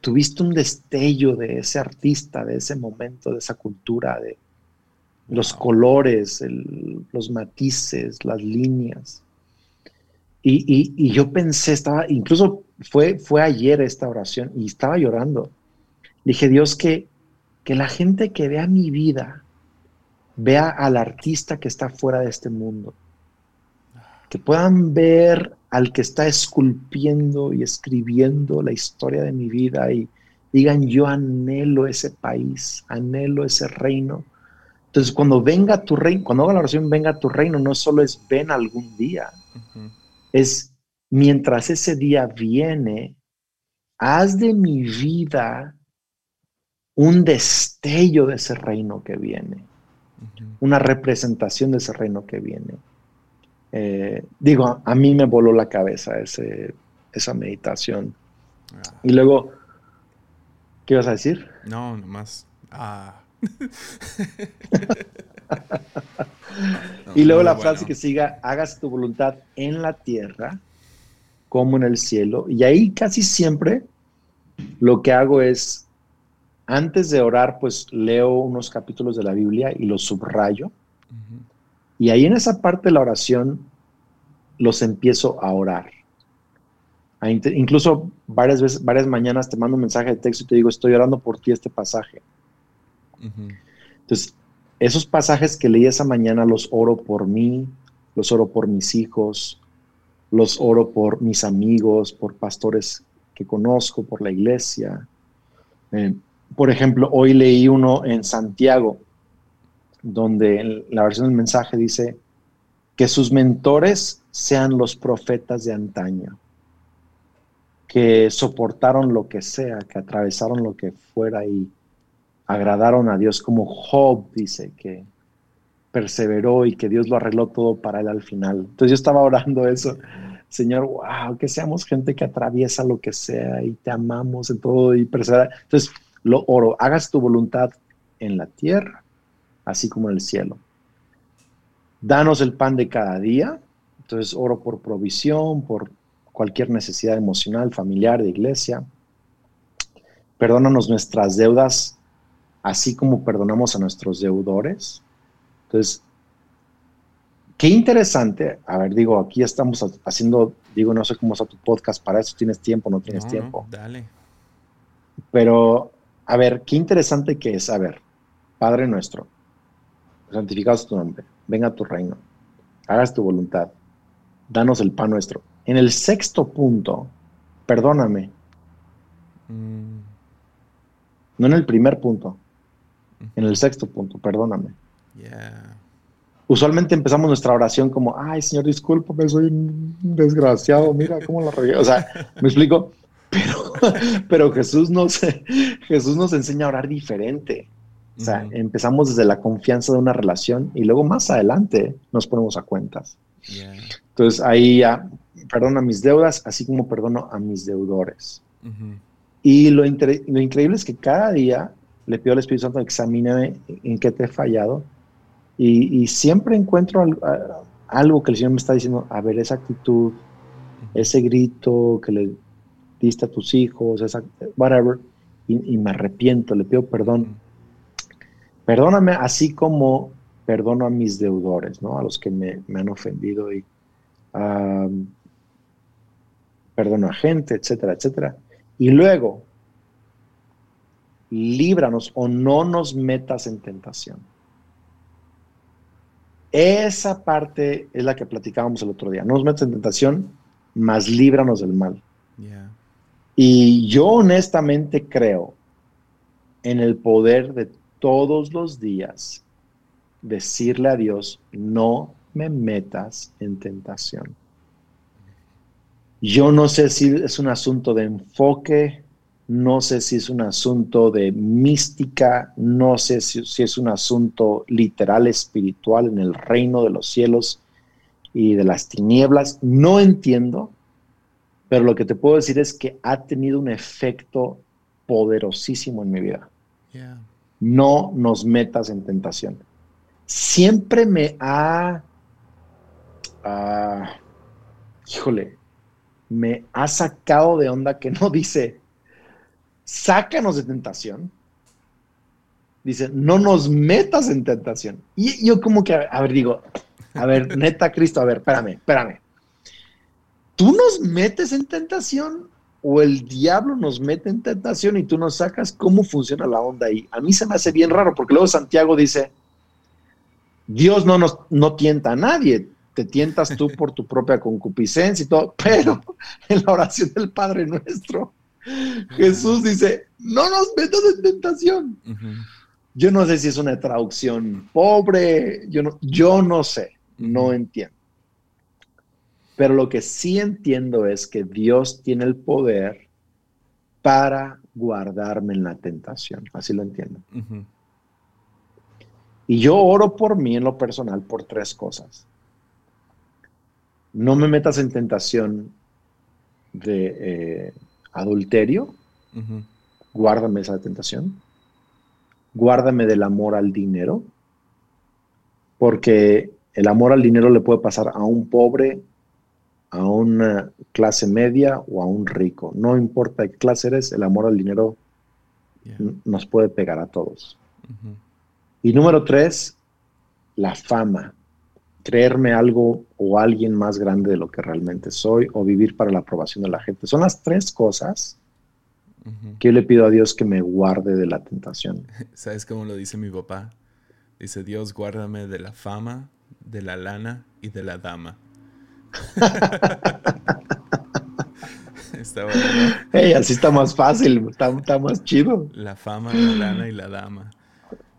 tuviste un destello de ese artista, de ese momento, de esa cultura, de los colores, los matices, las líneas. Y, yo pensé, estaba, incluso fue, fue ayer esta oración y estaba llorando. Dije, Dios, que, que la gente que vea mi vida vea al artista que está fuera de este mundo. Que puedan ver al que está esculpiendo y escribiendo la historia de mi vida y digan, yo anhelo ese país, anhelo ese reino. Entonces, cuando venga tu reino, cuando haga la oración, venga tu reino, no solo es ven algún día es mientras ese día viene, haz de mi vida un destello de ese reino que viene, una representación de ese reino que viene. Eh, digo, a mí me voló la cabeza ese, esa meditación. Ah. Y luego, ¿qué vas a decir? No, nomás. Ah. [laughs] y luego la frase que siga, hagas tu voluntad en la tierra como en el cielo. Y ahí casi siempre lo que hago es, antes de orar, pues leo unos capítulos de la Biblia y los subrayo. Y ahí en esa parte de la oración los empiezo a orar. incluso varias veces, varias mañanas te mando un mensaje de texto y te digo, estoy orando por ti este pasaje. Entonces, esos pasajes que leí esa mañana los oro por mí, los oro por mis hijos, los oro por mis amigos, por pastores que conozco, por la iglesia. Eh, por ejemplo, hoy leí uno en Santiago, donde la versión del mensaje dice que sus mentores sean los profetas de antaño, que soportaron lo que sea, que atravesaron lo que fuera y agradaron a Dios, como Job dice, que perseveró y que Dios lo arregló todo para él al final. Entonces yo estaba orando eso, Señor, wow, que seamos gente que atraviesa lo que sea y te amamos en todo y persevera. Entonces lo oro, hagas tu voluntad en la tierra, así como en el cielo. Danos el pan de cada día. Entonces oro por provisión, por cualquier necesidad emocional, familiar, de iglesia. Perdónanos nuestras deudas así como perdonamos a nuestros deudores. Entonces, qué interesante. A ver, digo, aquí estamos haciendo, digo, no sé cómo está tu podcast, para eso tienes tiempo, no tienes tiempo. dale. Pero, a ver, qué interesante que es, a ver, Padre nuestro, santificado tu nombre, venga a tu reino, hagas tu voluntad, danos el pan nuestro. En el sexto punto, perdóname. Mm. No en el primer punto en el sexto punto, perdóname. Usualmente empezamos nuestra oración como, ay, Señor, discúlpame, soy un desgraciado, mira cómo la regué. O sea, [laughs] me explico, pero, [laughs] pero Jesús, nos, [laughs] Jesús nos enseña a orar diferente. O sea, empezamos desde la confianza de una relación y luego más adelante nos ponemos a cuentas. Entonces ahí ya, perdono a mis deudas, así como perdono a mis deudores. Y lo, lo increíble es que cada día le pido al Espíritu Santo, examíname en qué te he fallado. Y, siempre encuentro algo, que el Señor me está diciendo, a ver, esa actitud, ese grito que le diste a tus hijos, esa, whatever, y, me arrepiento, le pido perdón. Perdóname así como perdono a mis deudores, ¿no? A los que me, han ofendido y perdono a gente, etcétera, etcétera. Y luego, líbranos o no nos metas en tentación. Esa parte es la que platicábamos el otro día. No nos metas en tentación, más líbranos del mal. Y yo honestamente creo en el poder de todos los días decirle a Dios, no me metas en tentación. Yo no sé si es un asunto de enfoque, no sé si es un asunto de mística, no sé si, es un asunto literal espiritual en el reino de los cielos y de las tinieblas, no entiendo, pero lo que te puedo decir es que ha tenido un efecto poderosísimo en mi vida. No nos metas en tentación. Siempre me ha, ah, híjole, me ha sacado de onda que no dice, sácanos de tentación. Dice, no nos metas en tentación. Y yo como que, a ver, digo, a ver, neta Cristo, a ver, espérame, espérame. ¿Tú nos metes en tentación o el diablo nos mete en tentación y tú nos sacas? ¿Cómo funciona la onda ahí? A mí se me hace bien raro porque luego Santiago dice, Dios no nos no tienta a nadie, te tientas tú por tu propia concupiscencia y todo, pero [laughs] en la oración del Padre nuestro, Jesús dice, no nos metas en tentación. Yo no sé si es una traducción pobre, yo no, yo no sé, no entiendo. Pero lo que sí entiendo es que Dios tiene el poder para guardarme en la tentación. Así lo entiendo. Y yo oro por mí en lo personal por tres cosas. No me metas en tentación de eh, adulterio, guárdame esa tentación, guárdame del amor al dinero, porque el amor al dinero le puede pasar a un pobre, a una clase media o a un rico. No importa qué clase eres, el amor al dinero nos puede pegar a todos. Y número tres, la fama. creerme algo o alguien más grande de lo que realmente soy o vivir para la aprobación de la gente. Son las tres cosas que yo le pido a Dios que me guarde de la tentación. [laughs] ¿Sabes cómo lo dice mi papá? Dice, Dios, guárdame de la fama, de la lana y de la dama. [laughs] está bueno, así está más fácil, está, más chido. La fama, la lana y la dama.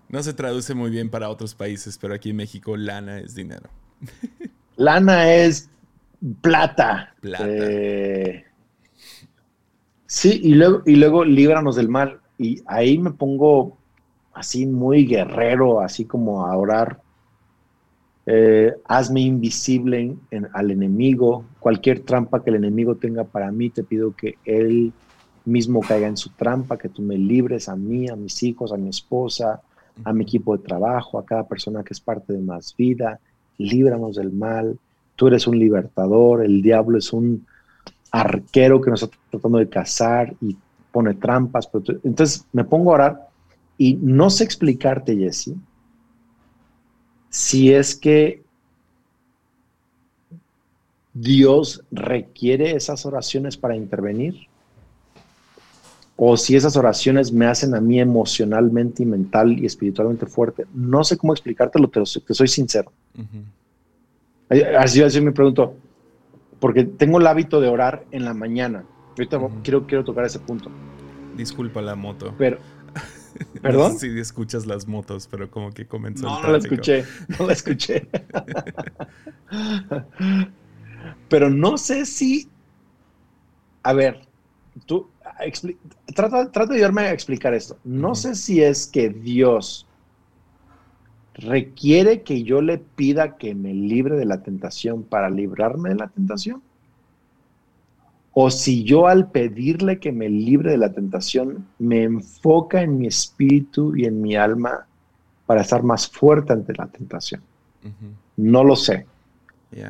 No se traduce muy bien para otros países, pero aquí en México lana es dinero. Lana es plata. Plata. Eh, sí, y luego, y luego líbranos del mal. Y ahí me pongo así muy guerrero, así como a orar. Eh, hazme invisible al enemigo. Cualquier trampa que el enemigo tenga para mí, te pido que él mismo caiga en su trampa, que tú me libres a mí, a mis hijos, a mi esposa, a mi equipo de trabajo, a cada persona que es parte de más vida. Líbranos del mal. Tú eres un libertador, el diablo es un arquero que nos está tratando de cazar y pone trampas. entonces me pongo a orar y no sé explicarte, Jesse, si es que Dios requiere esas oraciones para intervenir o si esas oraciones me hacen a mí emocionalmente y mental y espiritualmente fuerte. No sé cómo explicártelo, pero te soy sincero. Así, así me pregunto, porque tengo el hábito de orar en la mañana. Ahorita quiero, quiero tocar ese punto. Disculpa la moto. Pero, ¿Perdón? No si escuchas las motos, pero como que comenzó no, No la escuché, no la escuché. [laughs] pero no sé si... A ver, tú... Trata, trata, de ayudarme a explicar esto. No sé si es que Dios requiere que yo le pida que me libre de la tentación para librarme de la tentación o si yo al pedirle que me libre de la tentación me enfoca en mi espíritu y en mi alma para estar más fuerte ante la tentación. No lo sé.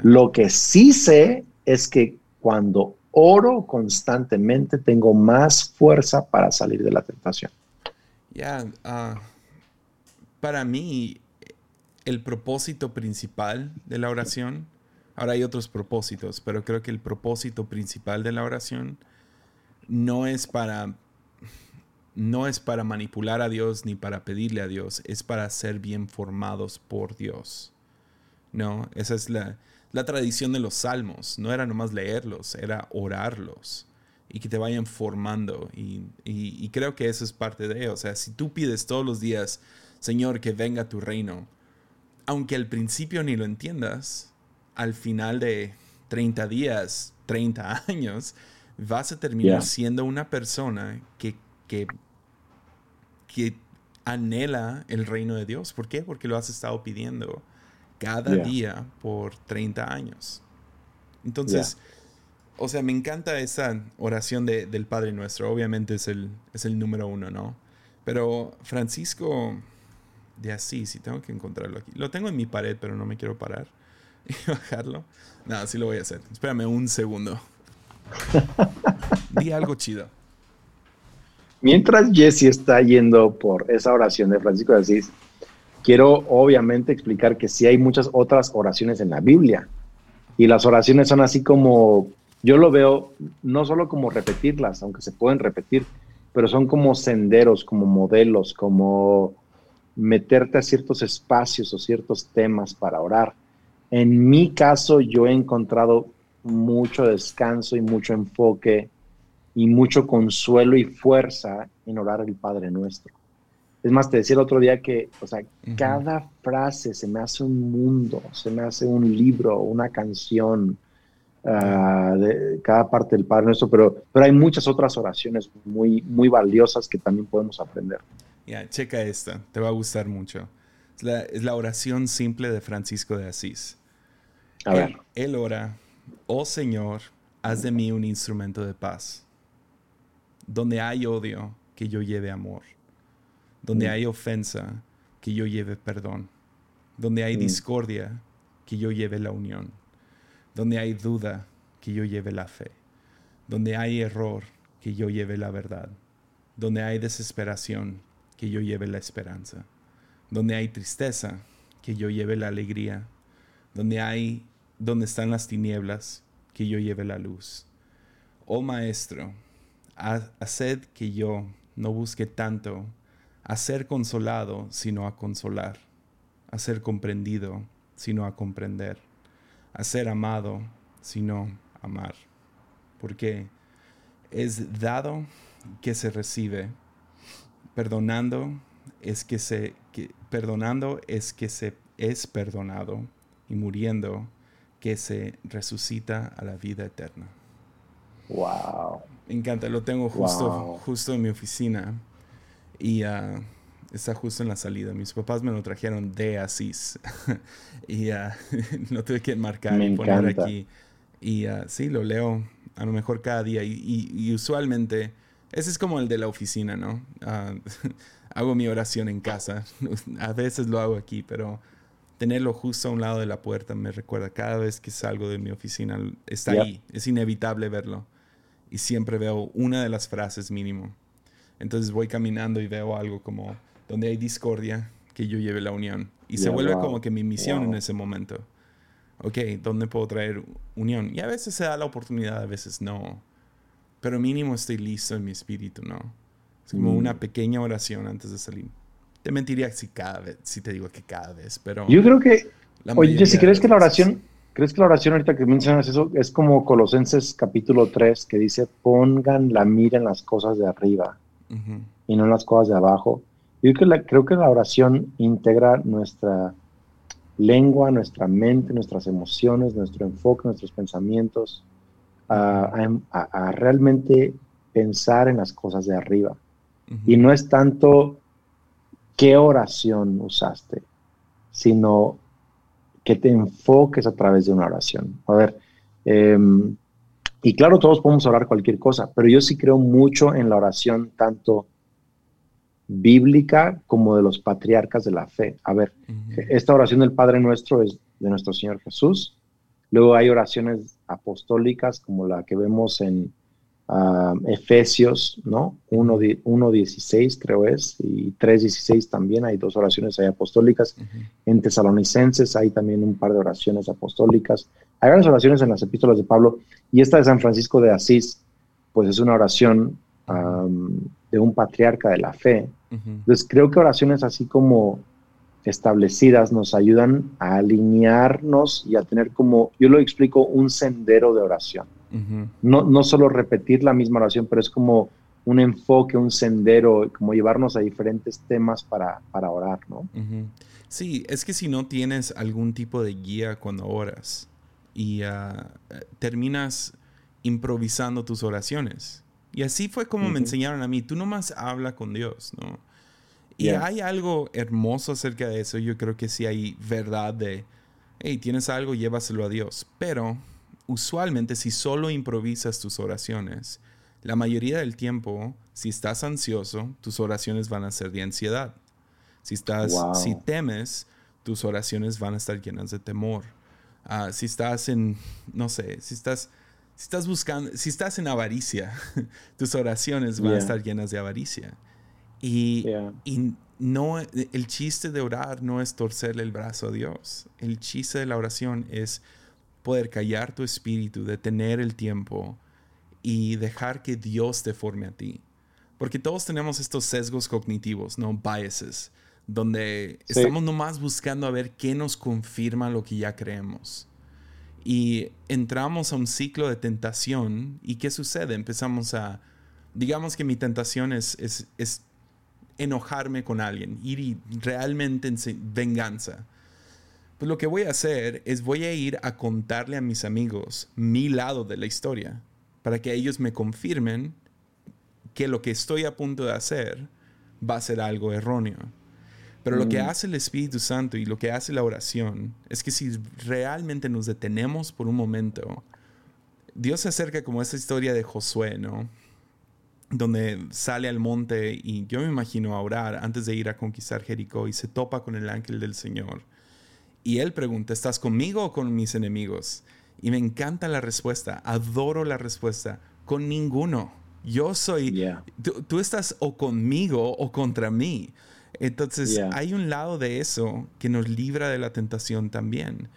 Lo que sí sé es que cuando oro constantemente tengo más fuerza para salir de la tentación. Ya, ah, para mí el propósito principal de la oración Ahora hay otros propósitos, pero creo que el propósito principal de la oración no es para no es para manipular a Dios ni para pedirle a Dios, es para ser bien formados por Dios. No, esa es la, tradición de los salmos. No era nomás leerlos, era orarlos y que te vayan formando. Y, y creo que eso es parte de, o sea, si tú pides todos los días, Señor, que venga tu reino, aunque al principio ni lo entiendas, al final de 30 días, 30 [laughs] años, vas a terminar siendo una persona que, que, que, anhela el reino de Dios. ¿Por qué? Porque lo has estado pidiendo cada día por 30 años. Entonces, o sea, me encanta esa oración de, del Padre Nuestro. Obviamente es el, es el número uno, ¿no? Pero Francisco de Asís, si tengo que encontrarlo aquí. Lo tengo en mi pared, pero no me quiero parar. [laughs] y bajarlo. No, sí lo voy a hacer. Espérame un segundo. Di algo chido. Mientras Jesse está yendo por esa oración de Francisco de Asís, quiero obviamente explicar que sí hay muchas otras oraciones en la Biblia. Y las oraciones son así como, yo lo veo no solo como repetirlas, aunque se pueden repetir, pero son como senderos, como modelos, como meterte a ciertos espacios o ciertos temas para orar. En mi caso, yo he encontrado mucho descanso y mucho enfoque y mucho consuelo y fuerza en orar al Padre Nuestro. Es más, te decía el otro día que, o sea, cada frase se me hace un mundo, se me hace un libro, una canción, ah, de cada parte del Padre Nuestro, pero, pero hay muchas otras oraciones muy, muy valiosas que también podemos aprender. Ya, checa esta, te va a gustar mucho. Es la, es la oración simple de Francisco de Asís. Él, ora, oh Señor, haz de mí un instrumento de paz. Donde hay odio, que yo lleve amor. Donde mm. hay ofensa, que yo lleve perdón. Donde hay mm. discordia, que yo lleve la unión. Donde hay duda, que yo lleve la fe. Donde hay error, que yo lleve la verdad. Donde hay desesperación, que yo lleve la esperanza. Donde hay tristeza, que yo lleve la alegría donde hay, donde están las tinieblas, que yo lleve la luz. Oh Maestro, haced que yo no busque tanto a ser consolado, sino a consolar, a ser comprendido, sino a comprender, a ser amado, sino amar. Porque es dado que se recibe, perdonando es que se perdonando es que se es perdonado y muriendo que se resucita a la vida eterna. Wow. Me encanta, lo tengo justo, justo en mi oficina y uh, está justo en la salida. Mis papás me lo trajeron de Asís [laughs] y uh, [laughs] lo tuve que marcar y poner aquí. Y uh, sí, lo leo a lo mejor cada día y, y, usualmente ese es como el de la oficina, ¿no? [laughs] hago mi oración en casa. [laughs] a veces lo hago aquí, pero tenerlo justo a un lado de la puerta me recuerda cada vez que salgo de mi oficina, está ahí, es inevitable verlo. Y siempre veo una de las frases mínimo. Entonces voy caminando y veo algo como donde hay discordia, que yo lleve la unión. Y se vuelve como que mi misión en ese momento. Ok, ¿dónde puedo traer unión? Y a veces se da la oportunidad, a veces no. Pero mínimo estoy listo en mi espíritu, ¿no? Es como una mm. pequeña oración antes de salir. Te mentiría si cada vez, si te digo que cada vez, pero... Yo creo que... Oye, si crees que la oración... ¿Crees que la oración ahorita que mencionas eso es como Colosenses capítulo 3 que dice pongan la mira en las cosas de arriba y no en las cosas de abajo? Yo creo que, la, creo que la oración integra nuestra lengua, nuestra mente, nuestras emociones, nuestro enfoque, nuestros pensamientos, a realmente pensar en las cosas de arriba. Y no es tanto qué oración usaste, sino que te enfoques a través de una oración. A ver, em, y claro, todos podemos orar cualquier cosa, pero yo sí creo mucho en la oración tanto bíblica como de los patriarcas de la fe. A ver, esta oración del Padre Nuestro es de nuestro Señor Jesús. Luego hay oraciones apostólicas como la que vemos en Efesios, ¿no? 1.16 creo es, y 3.16 también, hay dos oraciones ahí apostólicas. En Tesalonicenses hay también un par de oraciones apostólicas. Hay varias oraciones en las epístolas de Pablo, y esta de San Francisco de Asís, pues es una oración de un patriarca de la fe. Entonces creo que oraciones así como establecidas nos ayudan a alinearnos y a tener como, yo lo explico, un sendero de oración no, no solo repetir la misma oración, pero es como un enfoque, un sendero, como llevarnos a diferentes temas para, para orar, ¿no? Sí, es que si no tienes algún tipo de guía cuando oras y ah, terminas improvisando tus oraciones. Y así fue como me enseñaron a mí, tú nomás habla con Dios, ¿no? Y hay algo hermoso acerca de eso, yo creo que sí hay verdad de, hey, tienes algo, llévaselo a Dios, pero usualmente si solo improvisas tus oraciones, la mayoría del tiempo, si estás ansioso, tus oraciones van a ser de ansiedad. Si estás, si temes, tus oraciones van a estar llenas de temor. Ah, si estás en, no sé, si estás, si estás buscando, si estás en avaricia, [laughs] tus oraciones van a estar llenas de avaricia. Y, y no, el chiste de orar no es torcerle el brazo a Dios. El chiste de la oración es poder callar tu espíritu, detener el tiempo y dejar que Dios te forme a ti. Porque todos tenemos estos sesgos cognitivos, ¿no? Biases, donde estamos nomás buscando a ver qué nos confirma lo que ya creemos. Y entramos a un ciclo de tentación y ¿qué sucede? Empezamos a, digamos que mi tentación es, es, es enojarme con alguien, ir realmente en venganza pues lo que voy a hacer es voy a ir a contarle a mis amigos mi lado de la historia para que ellos me confirmen que lo que estoy a punto de hacer va a ser algo erróneo. Pero lo que mm. hace el Espíritu Santo y lo que hace la oración es que si realmente nos detenemos por un momento, Dios se acerca como esa historia de Josué, ¿no? Donde sale al monte y yo me imagino a orar antes de ir a conquistar Jericó y se topa con el ángel del Señor y él pregunta, ¿estás conmigo o con mis enemigos? Y me encanta la respuesta, adoro la respuesta, con ninguno. Yo soy, tú, estás o conmigo o contra mí. Entonces hay un lado de eso que nos libra de la tentación también.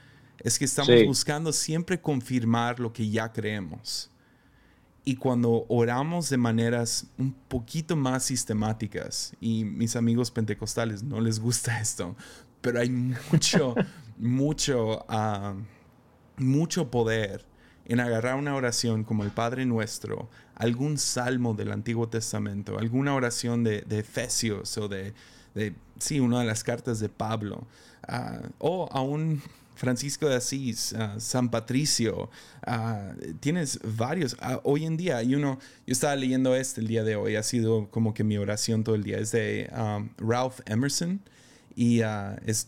es que estamos buscando siempre confirmar lo que ya creemos. Y cuando oramos de maneras un poquito más sistemáticas, y mis amigos pentecostales no les gusta [laughs] esto, pero hay mucho, mucho, ah, mucho poder en agarrar una oración como el Padre Nuestro, algún salmo del Antiguo Testamento, alguna oración de, Efesios o de, sí, una de las cartas de Pablo, uh, o aún Francisco de Asís, uh, San Patricio, tienes varios. hoy en día hay uno, yo estaba leyendo este el día de hoy, ha sido como que mi oración todo el día, es de Ralph Emerson y es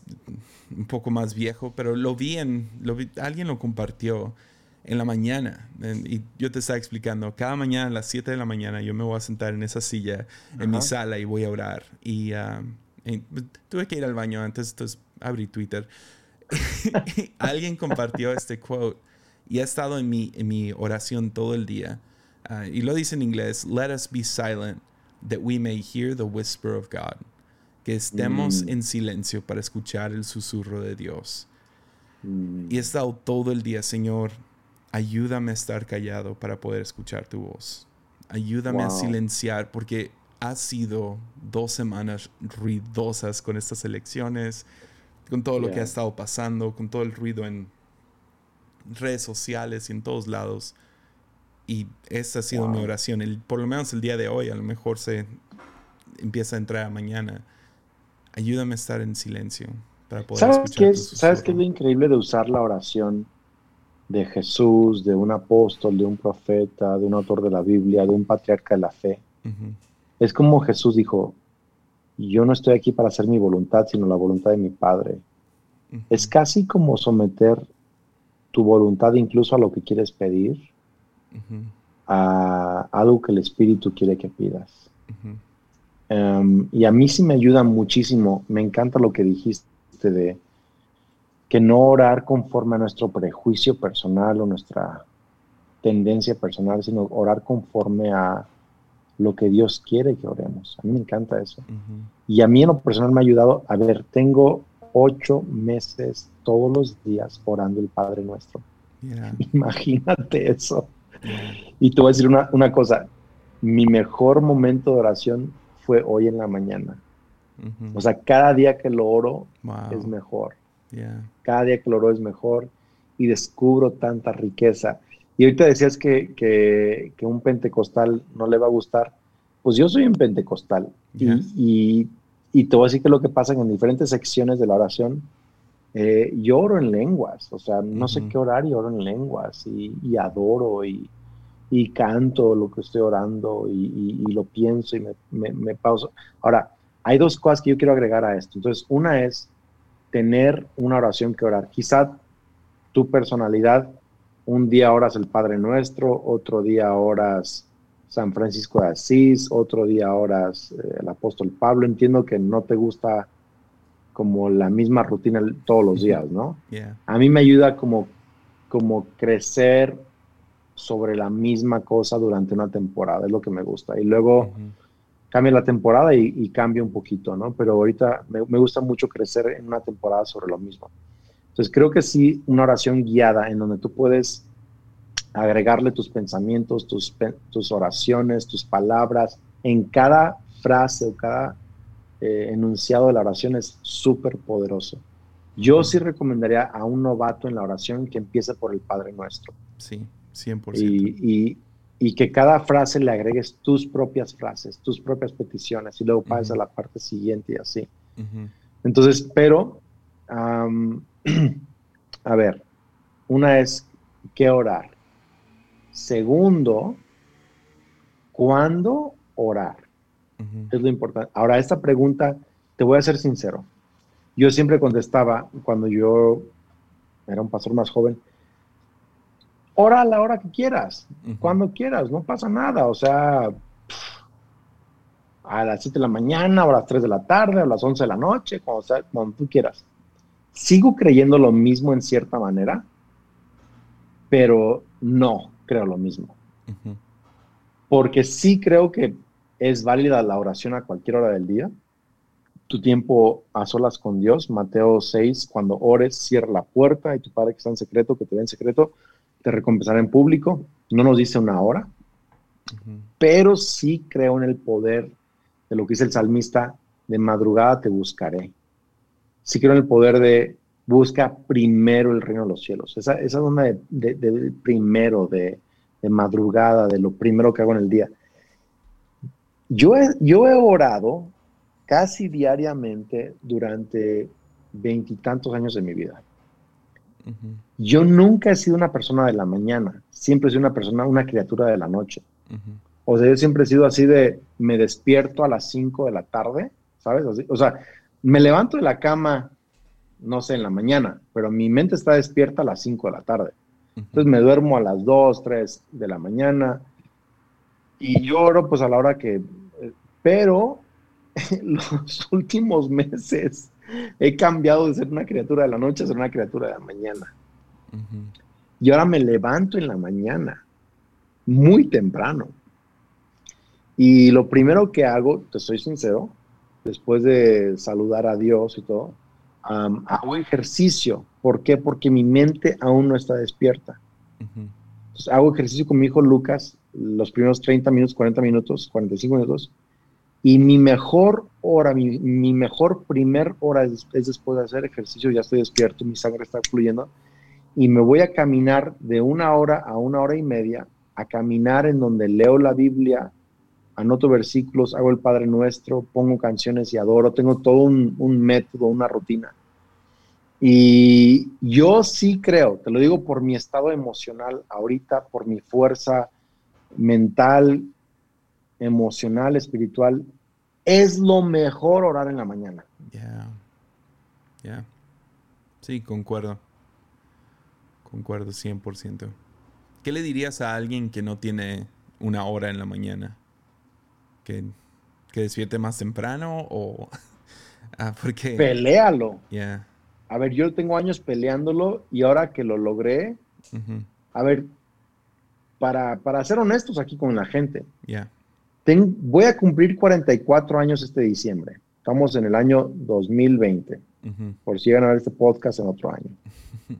un poco más viejo, pero lo vi en, lo vi, alguien lo compartió en la mañana. y yo te estaba explicando, cada mañana a las 7 de la mañana yo me voy a sentar en esa silla en mi sala y voy a orar. Y, ah, tuve que ir al baño antes, entonces abrí Twitter. [laughs] Alguien compartió este quote y ha estado en mi, en mi oración todo el día. Ah, y lo dice en inglés, let us be silent that we may hear the whisper of God. Que estemos mm. en silencio para escuchar el susurro de Dios. Mm. Y he estado todo el día, Señor, ayúdame a estar callado para poder escuchar tu voz. Ayúdame a silenciar porque ha sido dos semanas ruidosas con estas elecciones, con todo lo que ha estado pasando, con todo el ruido en redes sociales y en todos lados. Y esta ha sido mi oración. El, por lo menos el día de hoy, a lo mejor se empieza a entrar a mañana. Ayúdame a estar en silencio para poder ¿Sabes escuchar qué es, ¿Sabes qué es lo increíble de usar la oración? de Jesús, de un apóstol, de un profeta, de un autor de la Biblia, de un patriarca de la fe. Es como Jesús dijo, yo no estoy aquí para hacer mi voluntad, sino la voluntad de mi Padre. Es casi como someter tu voluntad incluso a lo que quieres pedir, a algo que el Espíritu quiere que pidas. Em, y a mí sí me ayuda muchísimo, me encanta lo que dijiste de que no orar conforme a nuestro prejuicio personal o nuestra tendencia personal, sino orar conforme a lo que Dios quiere que oremos. A mí me encanta eso. Y a mí en lo personal me ha ayudado, a ver, tengo ocho meses todos los días orando el Padre Nuestro. [laughs] Imagínate eso. Y te voy a decir una, cosa, mi mejor momento de oración fue hoy en la mañana. O sea, cada día que lo oro es mejor. Cada día que lo oro es mejor y descubro tanta riqueza. Y ahorita decías que, que, un pentecostal no le va a gustar. Pues yo soy un pentecostal y, y, te voy a decir que lo que pasa en diferentes secciones de la oración, eh, yo oro en lenguas, o sea, no sé qué orar y oro en lenguas y, adoro y, y, canto lo que estoy orando y, lo pienso y me, me, me pauso. Ahora, hay dos cosas que yo quiero agregar a esto. Entonces, una es tener una oración que orar. Quizá tu personalidad, un día oras el Padre Nuestro, otro día oras San Francisco de Asís, otro día oras eh, el apóstol Pablo. Entiendo que no te gusta como la misma rutina todos los días, ¿no? A mí me ayuda como, como crecer sobre la misma cosa durante una temporada, es lo que me gusta. Y luego cambia la temporada y, cambia un poquito, ¿no? Pero ahorita me, gusta mucho crecer en una temporada sobre lo mismo. Entonces creo que sí, una oración guiada en donde tú puedes agregarle tus pensamientos, tus, tus oraciones, tus palabras en cada frase o cada eh, enunciado de la oración es súper poderoso. Yo sí recomendaría a un novato en la oración que empiece por el Padre Nuestro. Sí, 100%. y, y que cada frase le agregues tus propias frases, tus propias peticiones y luego pases a la parte siguiente y así. Entonces, pero, [clears throat] a ver, una es qué orar. Segundo, ¿cuándo orar? Es lo importante. Ahora, esta pregunta, te voy a ser sincero. Yo siempre contestaba cuando yo era un pastor más joven, ora a la hora que quieras, cuando quieras, no pasa nada. O sea, a las 7 de la mañana, o a las 3 de la tarde, a las 11 de la noche, cuando, sea, cuando tú quieras. Sigo creyendo lo mismo en cierta manera, pero no creo lo mismo. Porque sí creo que es válida la oración a cualquier hora del día, tu tiempo a solas con Dios. Mateo 6, cuando ores, cierra la puerta y tu Padre que está en secreto, que te ve en secreto, te recompensará en público. No nos dice una hora, pero sí creo en el poder de lo que dice el salmista, de madrugada te buscaré. Sí creo en el poder de busca primero el reino de los cielos. Esa, esa onda de, de, primero, de, de, madrugada, de lo primero que hago en el día. Yo yo he orado casi diariamente durante veintitantos años de mi vida. Yo nunca he sido una persona de la mañana, siempre he sido una persona, una criatura de la noche. O sea, yo siempre he sido así de, me despierto a las 5 de la tarde, ¿sabes? o sea, me levanto de la cama, no sé, en la mañana, pero mi mente está despierta a las 5 de la tarde. Entonces me duermo a las 2, 3 de la mañana y lloro pues a la hora que... Eh, pero [laughs] los últimos meses [laughs] he cambiado de ser una criatura de la noche a ser una criatura de la mañana. Y ahora me levanto en la mañana, muy temprano. Y lo primero que hago, te soy sincero, después de saludar a Dios y todo, hago ejercicio. ¿Por qué? Porque mi mente aún no está despierta. Entonces, hago ejercicio con mi hijo Lucas los primeros 30 minutos, 40 minutos, 45 minutos y mi mejor hora, mi, mejor primer hora es, después de hacer ejercicio, ya estoy despierto, mi sangre está fluyendo, y me voy a caminar de una hora a una hora y media, a caminar en donde leo la Biblia, anoto versículos, hago el Padre Nuestro, pongo canciones y adoro, tengo todo un, un método, una rutina. Y yo sí creo, te lo digo por mi estado emocional ahorita, por mi fuerza mental, emocional, espiritual, es lo mejor orar en la mañana. Ya. Ya. Sí, concuerdo. Concuerdo 100%. ¿Qué le dirías a alguien que no tiene una hora en la mañana? ¿Que, que despierte más temprano o...? [laughs] ah, porque... Peléalo. Ya. A ver, yo tengo años peleándolo y ahora que lo logré, a ver, para, para, ser honestos aquí con la gente, ya voy a cumplir 44 años este diciembre. Estamos en el año 2020. Por si llegan a ver este podcast en otro año. [laughs]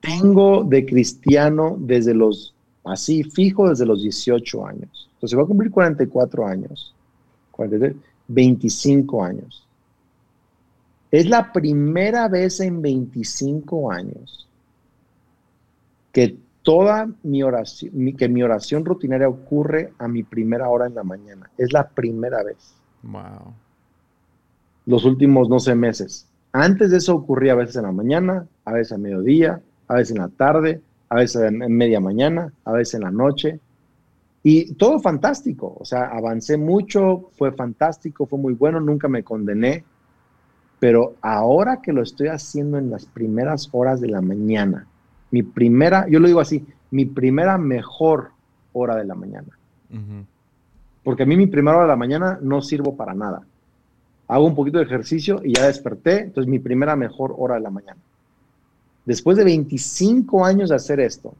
Tengo de cristiano desde los, así fijo, desde los 18 años. Entonces voy a cumplir 44 años. 25 años. Es la primera vez en 25 años que toda mi oración, que mi oración rutinaria ocurre a mi primera hora en la mañana. Es la primera vez. Wow. Los últimos, no sé, meses. Antes de eso ocurría a veces en la mañana, a veces a mediodía, a veces en la tarde, a veces en, media mañana, a veces en la noche. Y todo fantástico. O sea, avancé mucho, fue fantástico, fue muy bueno, nunca me condené. Pero ahora que lo estoy haciendo en las primeras horas de la mañana, mi primera, yo lo digo así, mi primera mejor hora de la mañana. Porque a mí mi primera hora de la mañana no sirvo para nada. Hago un poquito de ejercicio y ya desperté, entonces mi primera mejor hora de la mañana. Después de 25 años de hacer esto,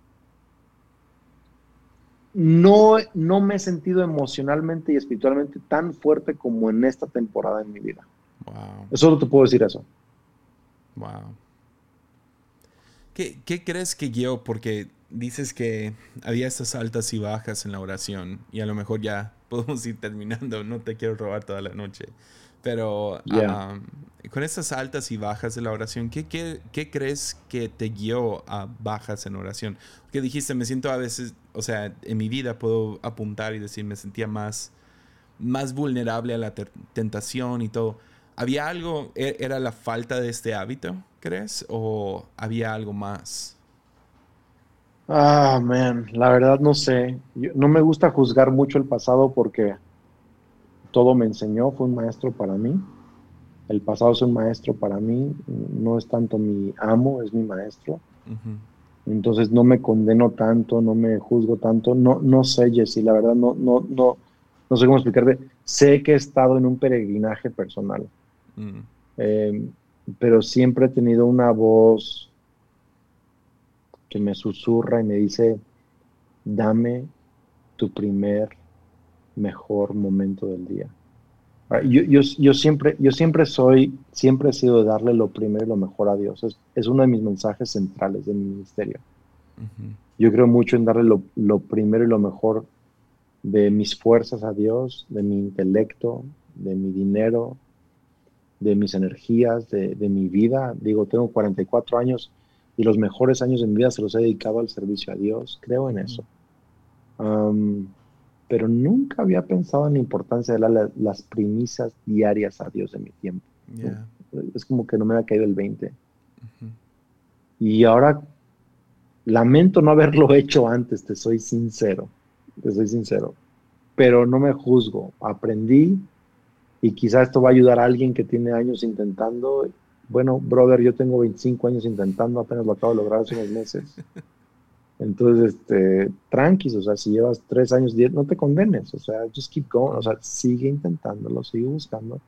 no, no me he sentido emocionalmente y espiritualmente tan fuerte como en esta temporada en mi vida. Wow. Solo te puedo decir eso. Wow. ¿Qué, crees que yo, porque dices que había estas altas y bajas en la oración y a lo mejor ya [laughs] podemos ir terminando, no te quiero robar toda la noche, pero con estas altas y bajas de la oración, ¿qué, ¿qué, crees que te guió a bajas en oración? Porque dijiste, me siento a veces, o sea, en mi vida puedo apuntar y decir, me sentía más, más vulnerable a la tentación y todo. ¿Había algo, e-, era la falta de este hábito, crees? ¿O había algo más? Ah, man, la verdad no sé. no me gusta juzgar mucho el pasado porque todo me enseñó, fue un maestro para mí. El pasado es un maestro para mí, no es tanto mi amo, es mi maestro. Entonces no me condeno tanto, no me juzgo tanto. No, no sé, Jessy, la verdad no, no, no, no sé cómo explicarte. Sé que he estado en un peregrinaje personal. Mm. Eh, pero siempre he tenido una voz que me susurra y me dice, dame tu primer mejor momento del día. Ah, yo, yo, yo, siempre, yo siempre soy, siempre he sido de darle lo primero y lo mejor a Dios. Es, es uno de mis mensajes centrales de mi ministerio. Yo creo mucho en darle lo, lo, primero y lo mejor de mis fuerzas a Dios, de mi intelecto, de mi dinero, de mis energías, de, de mi vida. Digo, tengo 44 años y los mejores años de mi vida se los he dedicado al servicio a Dios. Creo en eso pero nunca había pensado en la importancia de darle las primicias diarias a Dios de mi tiempo. Es como que no me había caído el 20. Y ahora lamento no haberlo [laughs] hecho antes, te soy sincero, te soy sincero, pero no me juzgo, aprendí y quizá esto va a ayudar a alguien que tiene años intentando. Bueno, brother, yo tengo 25 años intentando, apenas lo acabo de lograr hace unos meses. [laughs] Entonces, este, tranquis, o sea, si llevas tres años, diez, no te condenes, o sea, just keep going, o sea, sigue intentándolo, sigue buscando.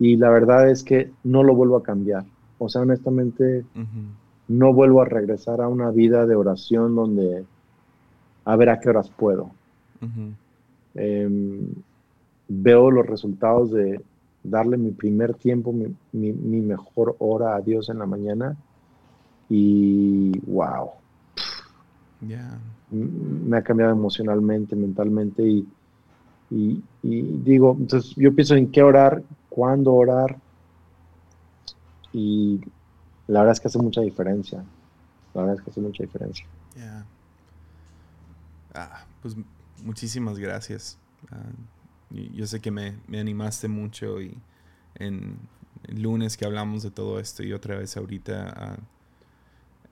Y la verdad es que no lo vuelvo a cambiar. O sea, honestamente, no vuelvo a regresar a una vida de oración donde a ver a qué horas puedo. Veo los resultados de darle mi primer tiempo, mi, mi mejor hora a Dios en la mañana y wow, me ha cambiado emocionalmente, mentalmente y, y, digo, entonces yo pienso en qué orar, cuándo orar y la verdad es que hace mucha diferencia. La verdad es que hace mucha diferencia. Ah, pues muchísimas gracias. Ah, yo sé que me, me, animaste mucho y en el lunes que hablamos de todo esto y otra vez ahorita ah,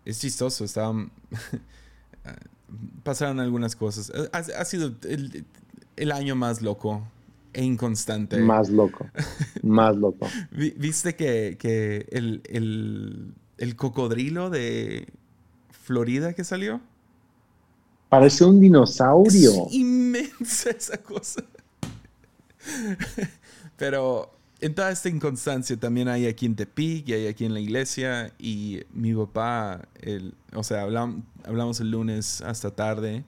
es chistoso. Estaba [laughs] pasaron algunas cosas. Ha, sido el, año más loco e inconstante. Más loco, más loco. [laughs] ¿Viste que, el, cocodrilo de Florida que salió? Parece un dinosaurio. Es inmensa esa cosa. [laughs] Pero en toda esta inconstancia también hay aquí en Tepic y hay aquí en la iglesia. Y mi papá, el, o sea, hablamos, el lunes hasta tarde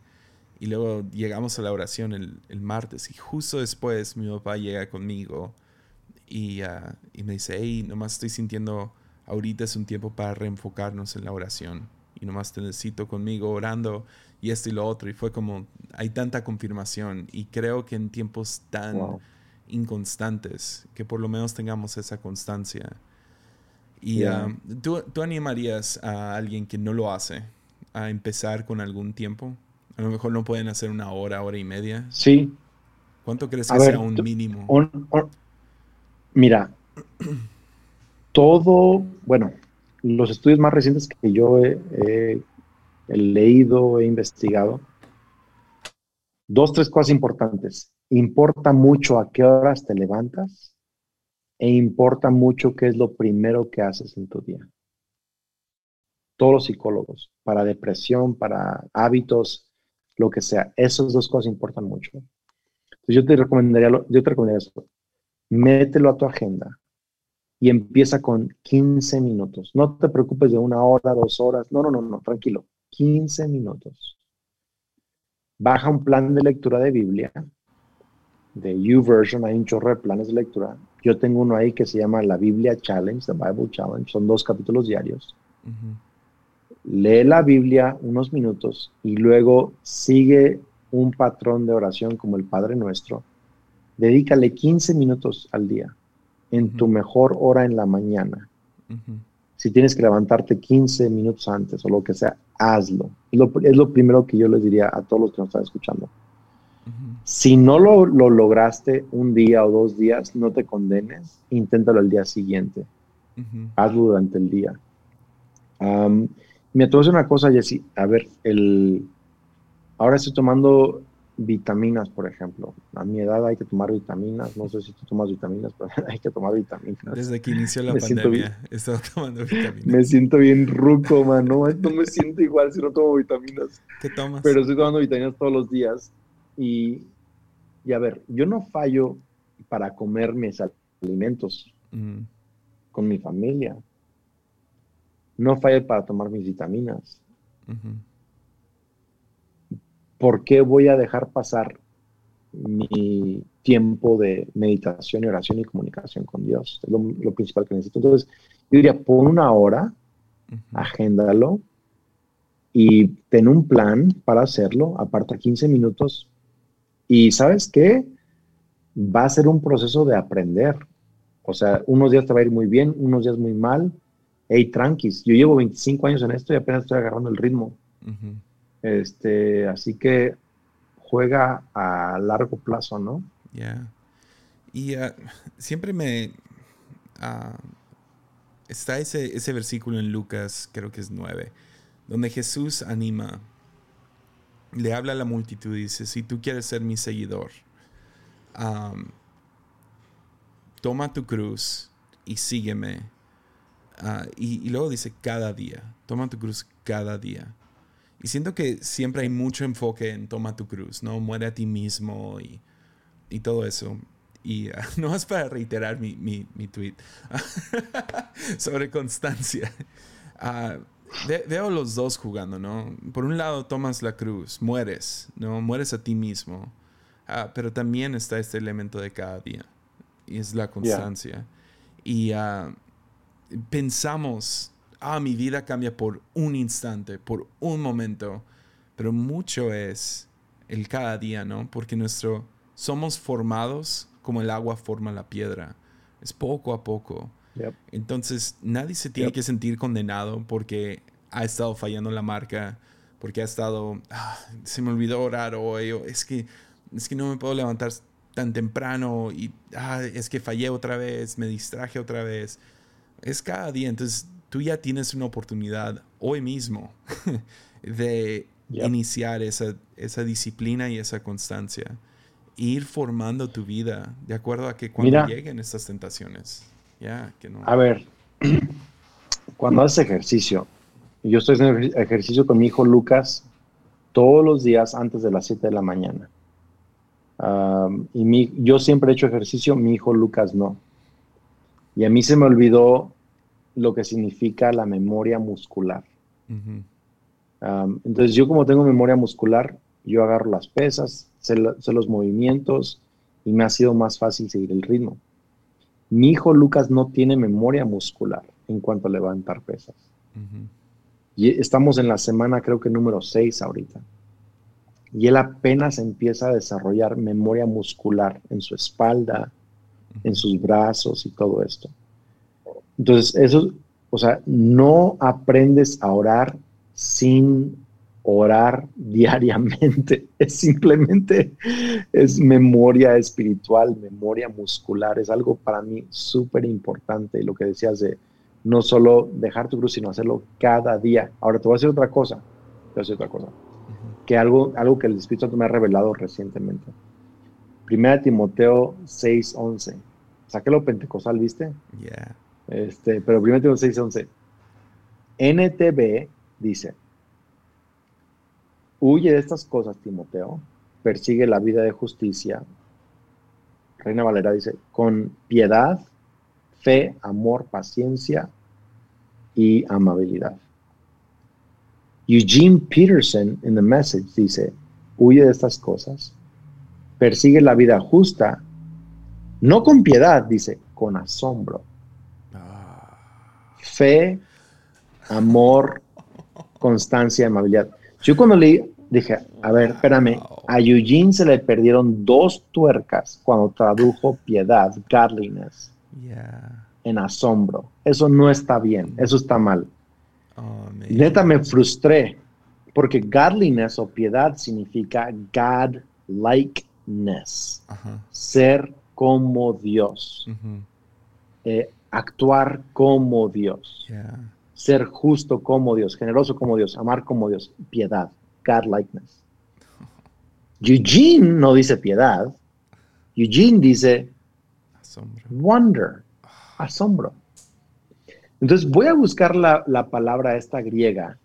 y luego llegamos a la oración el, el martes. Y justo después mi papá llega conmigo y, uh, y, me dice, hey, nomás estoy sintiendo, ahorita es un tiempo para reenfocarnos en la oración. Y nomás te necesito conmigo orando y esto y lo otro. Y fue como, hay tanta confirmación. Y creo que en tiempos tan inconstantes, que por lo menos tengamos esa constancia. Y um, ¿tú, ¿tú, animarías a alguien que no lo hace a empezar con algún tiempo? A lo mejor no pueden hacer una hora, hora y media. Sí. ¿Cuánto crees que sea un mínimo? mira, todo, bueno, los estudios más recientes que yo he leído, he investigado, dos, tres cosas importantes importa mucho a qué horas te levantas e importa mucho qué es lo primero que haces en tu día. Todos los psicólogos, para depresión, para hábitos, lo que sea, esas dos cosas importan mucho. Yo te recomendaría, yo te recomendaría esto. Mételo a tu agenda y empieza con 15 minutos. No te preocupes de una hora, dos horas. No, no, no, no, tranquilo. 15 minutos. Baja un plan de lectura de Biblia de YouVersion, hay un chorro de planes de lectura. Yo tengo uno ahí que se llama La Biblia Challenge, The Bible Challenge, son dos capítulos diarios. Lee la Biblia unos minutos y luego sigue un patrón de oración como el Padre Nuestro. Dedícale 15 minutos al día, en tu mejor hora en la mañana. Si tienes que levantarte 15 minutos antes o lo que sea, hazlo. es lo primero que yo les diría a todos los que nos están escuchando si no lo, lograste un día o dos días, no te condenes, inténtalo el día siguiente. Hazlo durante el día. me atrevo una cosa, Jessy. A ver, el, ahora estoy tomando vitaminas, por ejemplo. A mi edad hay que tomar vitaminas. No sé si tú tomas vitaminas, pero [laughs] hay que tomar vitaminas. Desde que inició la pandemia he estado tomando vitaminas. Me siento bien ruco, man. No, no me siento igual si no tomo vitaminas. ¿Qué tomas? Pero estoy tomando vitaminas todos los días. Y, a ver, yo no fallo para comer mis alimentos con mi familia. No fallo para tomar mis vitaminas. ¿Por qué voy a dejar pasar mi tiempo de meditación y oración y comunicación con Dios. Es lo, principal que necesito. Entonces, yo diría, pon una hora, agéndalo y ten un plan para hacerlo, aparta 15 minutos y ¿sabes qué? Va a ser un proceso de aprender. O sea, unos días te va a ir muy bien, unos días muy mal. Hey, tranquis, yo llevo 25 años en esto y apenas estoy agarrando el ritmo. Este, así que juega a largo plazo, ¿no? Ya. Y uh, siempre me... Uh, está ese, ese versículo en Lucas, creo que es 9, donde Jesús anima, le habla a la multitud y dice, si tú quieres ser mi seguidor, toma tu cruz y sígueme. Uh, y, y, luego dice cada día, toma tu cruz cada día. Y siento que siempre hay mucho enfoque en toma tu cruz, ¿no? Muere a ti mismo y, y todo eso. Y uh, [laughs] no es para reiterar mi, mi, mi tweet [laughs] sobre constancia. Uh, veo los dos jugando, ¿no? Por un lado tomas la cruz, mueres, ¿no? Mueres a ti mismo. Uh, pero también está este elemento de cada día. Y es la constancia. Y pensamos ah, mi vida cambia por un instante, por un momento, pero mucho es el cada día, ¿no? Porque nuestro, somos formados como el agua forma la piedra, es poco a poco. Entonces, nadie se tiene que sentir condenado porque ha estado fallando la marca, porque ha estado, ah, se me olvidó orar hoy, o es que, es que no me puedo levantar tan temprano y ah, es que fallé otra vez, me distraje otra vez. Es cada día, entonces tú ya tienes una oportunidad hoy mismo [laughs] de iniciar esa, esa, disciplina y esa constancia. Ir formando tu vida de acuerdo a que cuando lleguen estas tentaciones. Ya, que no. A ver, [clears throat] cuando haces ejercicio, yo estoy haciendo ejercicio con mi hijo Lucas todos los días antes de las 7 de la mañana. y mi, yo siempre he hecho ejercicio, mi hijo Lucas no. Y a mí se me olvidó lo que significa la memoria muscular. entonces yo como tengo memoria muscular, yo agarro las pesas, sé, los movimientos y me ha sido más fácil seguir el ritmo. Mi hijo Lucas no tiene memoria muscular en cuanto a levantar pesas. Y estamos en la semana creo que número 6 ahorita. Y él apenas empieza a desarrollar memoria muscular en su espalda, en sus brazos y todo esto. Entonces, eso, o sea, no aprendes a orar sin orar [laughs] diariamente. Es simplemente, es memoria espiritual, memoria muscular. Es algo para mí súper importante. Lo que decías de no solo dejar tu cruz, sino hacerlo cada día. Ahora te voy a decir otra cosa. Te voy a decir otra cosa. Que algo, algo que el Espíritu Santo me ha revelado recientemente. Primera Timoteo 6:11. Saqué lo pentecostal, ¿viste? Yeah. Este, pero primero tengo 611. NTB dice, huye de estas cosas, Timoteo, persigue la vida de justicia. Reina Valera dice, con piedad, fe, amor, paciencia y amabilidad. Eugene Peterson en The Message dice, huye de estas cosas, persigue la vida justa, no con piedad, dice, con asombro fe, amor, constancia, amabilidad. Yo cuando leí, dije, a ver, espérame, a Eugene se le perdieron dos tuercas cuando tradujo piedad, godliness, en asombro. Eso no está bien, eso está mal. Oh, Neta me frustré, porque godliness o piedad significa God-likeness, ser como Dios actuar como Dios, ser justo como Dios, generoso como Dios, amar como Dios, piedad, God-likeness. [laughs] Eugene no dice piedad, Eugene dice wonder, asombro. Entonces voy a buscar la, palabra esta griega.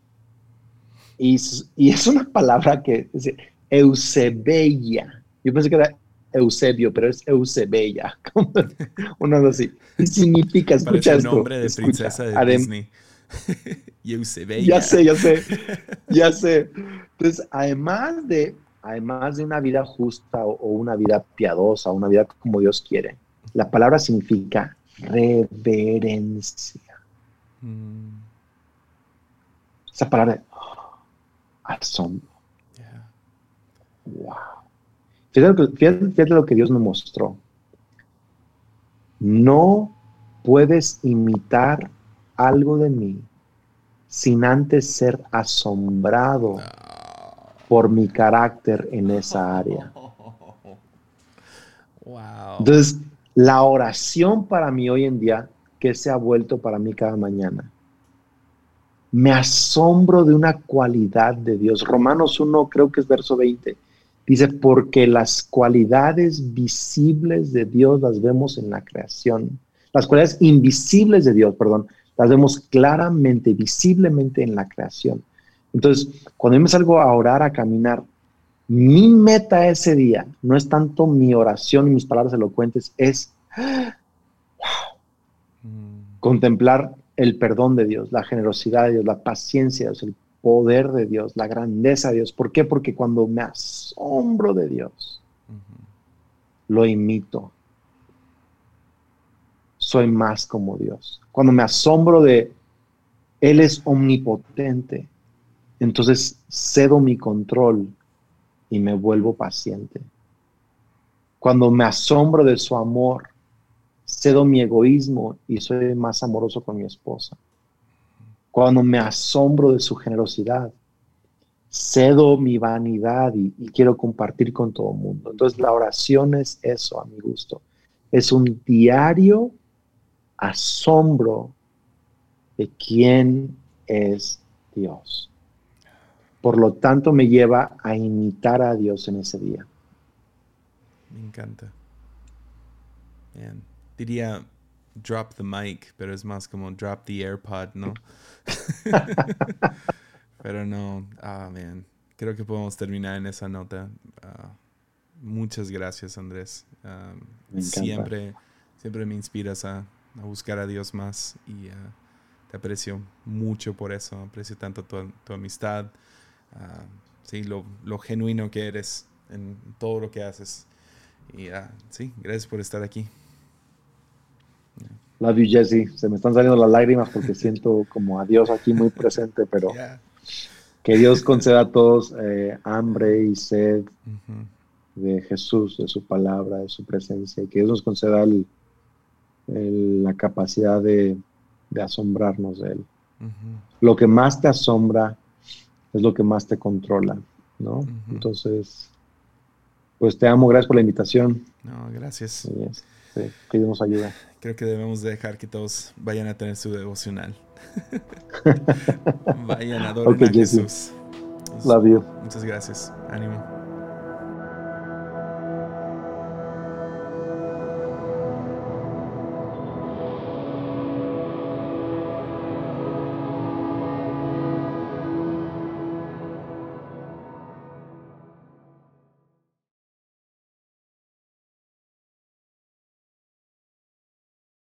Y, y, es una palabra que dice Eusebia. Yo pensé que era Eusebio, pero es Eusebella, [laughs] uno así. Significa, escucha esto. nombre de princesa de Disney. [laughs] Ya sé, ya sé, [laughs] ya sé. Entonces, además de además de una vida justa o, una vida piadosa, una vida como Dios quiere, la palabra significa reverencia. Mm. Esa palabra, oh, asombro. Wow. Fíjate lo que Dios me mostró. No puedes imitar algo de mí sin antes ser asombrado por mi carácter en esa área. Entonces, la oración para mí hoy en día, que se ha vuelto para mí cada mañana, me asombro de una cualidad de Dios. Romanos 1, creo que es verso 20, dice, porque las cualidades visibles de Dios las vemos en la creación. Las cualidades invisibles de Dios, perdón, las vemos claramente, visiblemente en la creación. Entonces, cuando yo me salgo a orar, a caminar, mi meta ese día no es tanto mi oración y mis palabras elocuentes, es mm. contemplar el perdón de Dios, la generosidad de Dios, la paciencia de Dios, el poder de Dios, la grandeza de Dios. ¿Por qué? Porque cuando me asombro de Dios, lo imito. Soy más como Dios. Cuando me asombro de Él es omnipotente, entonces cedo mi control y me vuelvo paciente. Cuando me asombro de su amor, cedo mi egoísmo y soy más amoroso con mi esposa. Cuando me asombro de su generosidad, cedo mi vanidad y, quiero compartir con todo el mundo. Entonces la oración es eso, a mi gusto. Es un diario asombro de quién es Dios. Por lo tanto, me lleva a imitar a Dios en ese día. Me encanta. Diría drop the mic, pero es más como drop the AirPod, ¿no? [laughs] pero no, ah, man. Creo que podemos terminar en esa nota. Ah, muchas gracias, Andrés. Ah, siempre, siempre me inspiras a, buscar a Dios más y te aprecio mucho por eso. Aprecio tanto tu amistad, Ah, sí, lo, genuino que eres en todo lo que haces. Y uh, sí, gracias por estar aquí. Love you, Jesse. Se me están saliendo las lágrimas porque siento como a Dios aquí muy presente, pero [laughs] que Dios conceda a todos eh, hambre y sed de Jesús, de su palabra, de su presencia, y que Dios nos conceda la capacidad de, asombrarnos de Él. Lo que más te asombra es lo que más te controla, ¿no? Entonces, pues te amo, gracias por la invitación. No, gracias. Sí, que Dios nos ayude. Creo que debemos dejar que todos vayan a tener su devocional. [laughs] vayan a adorar a Jesús. Love you. Muchas gracias. Ánimo.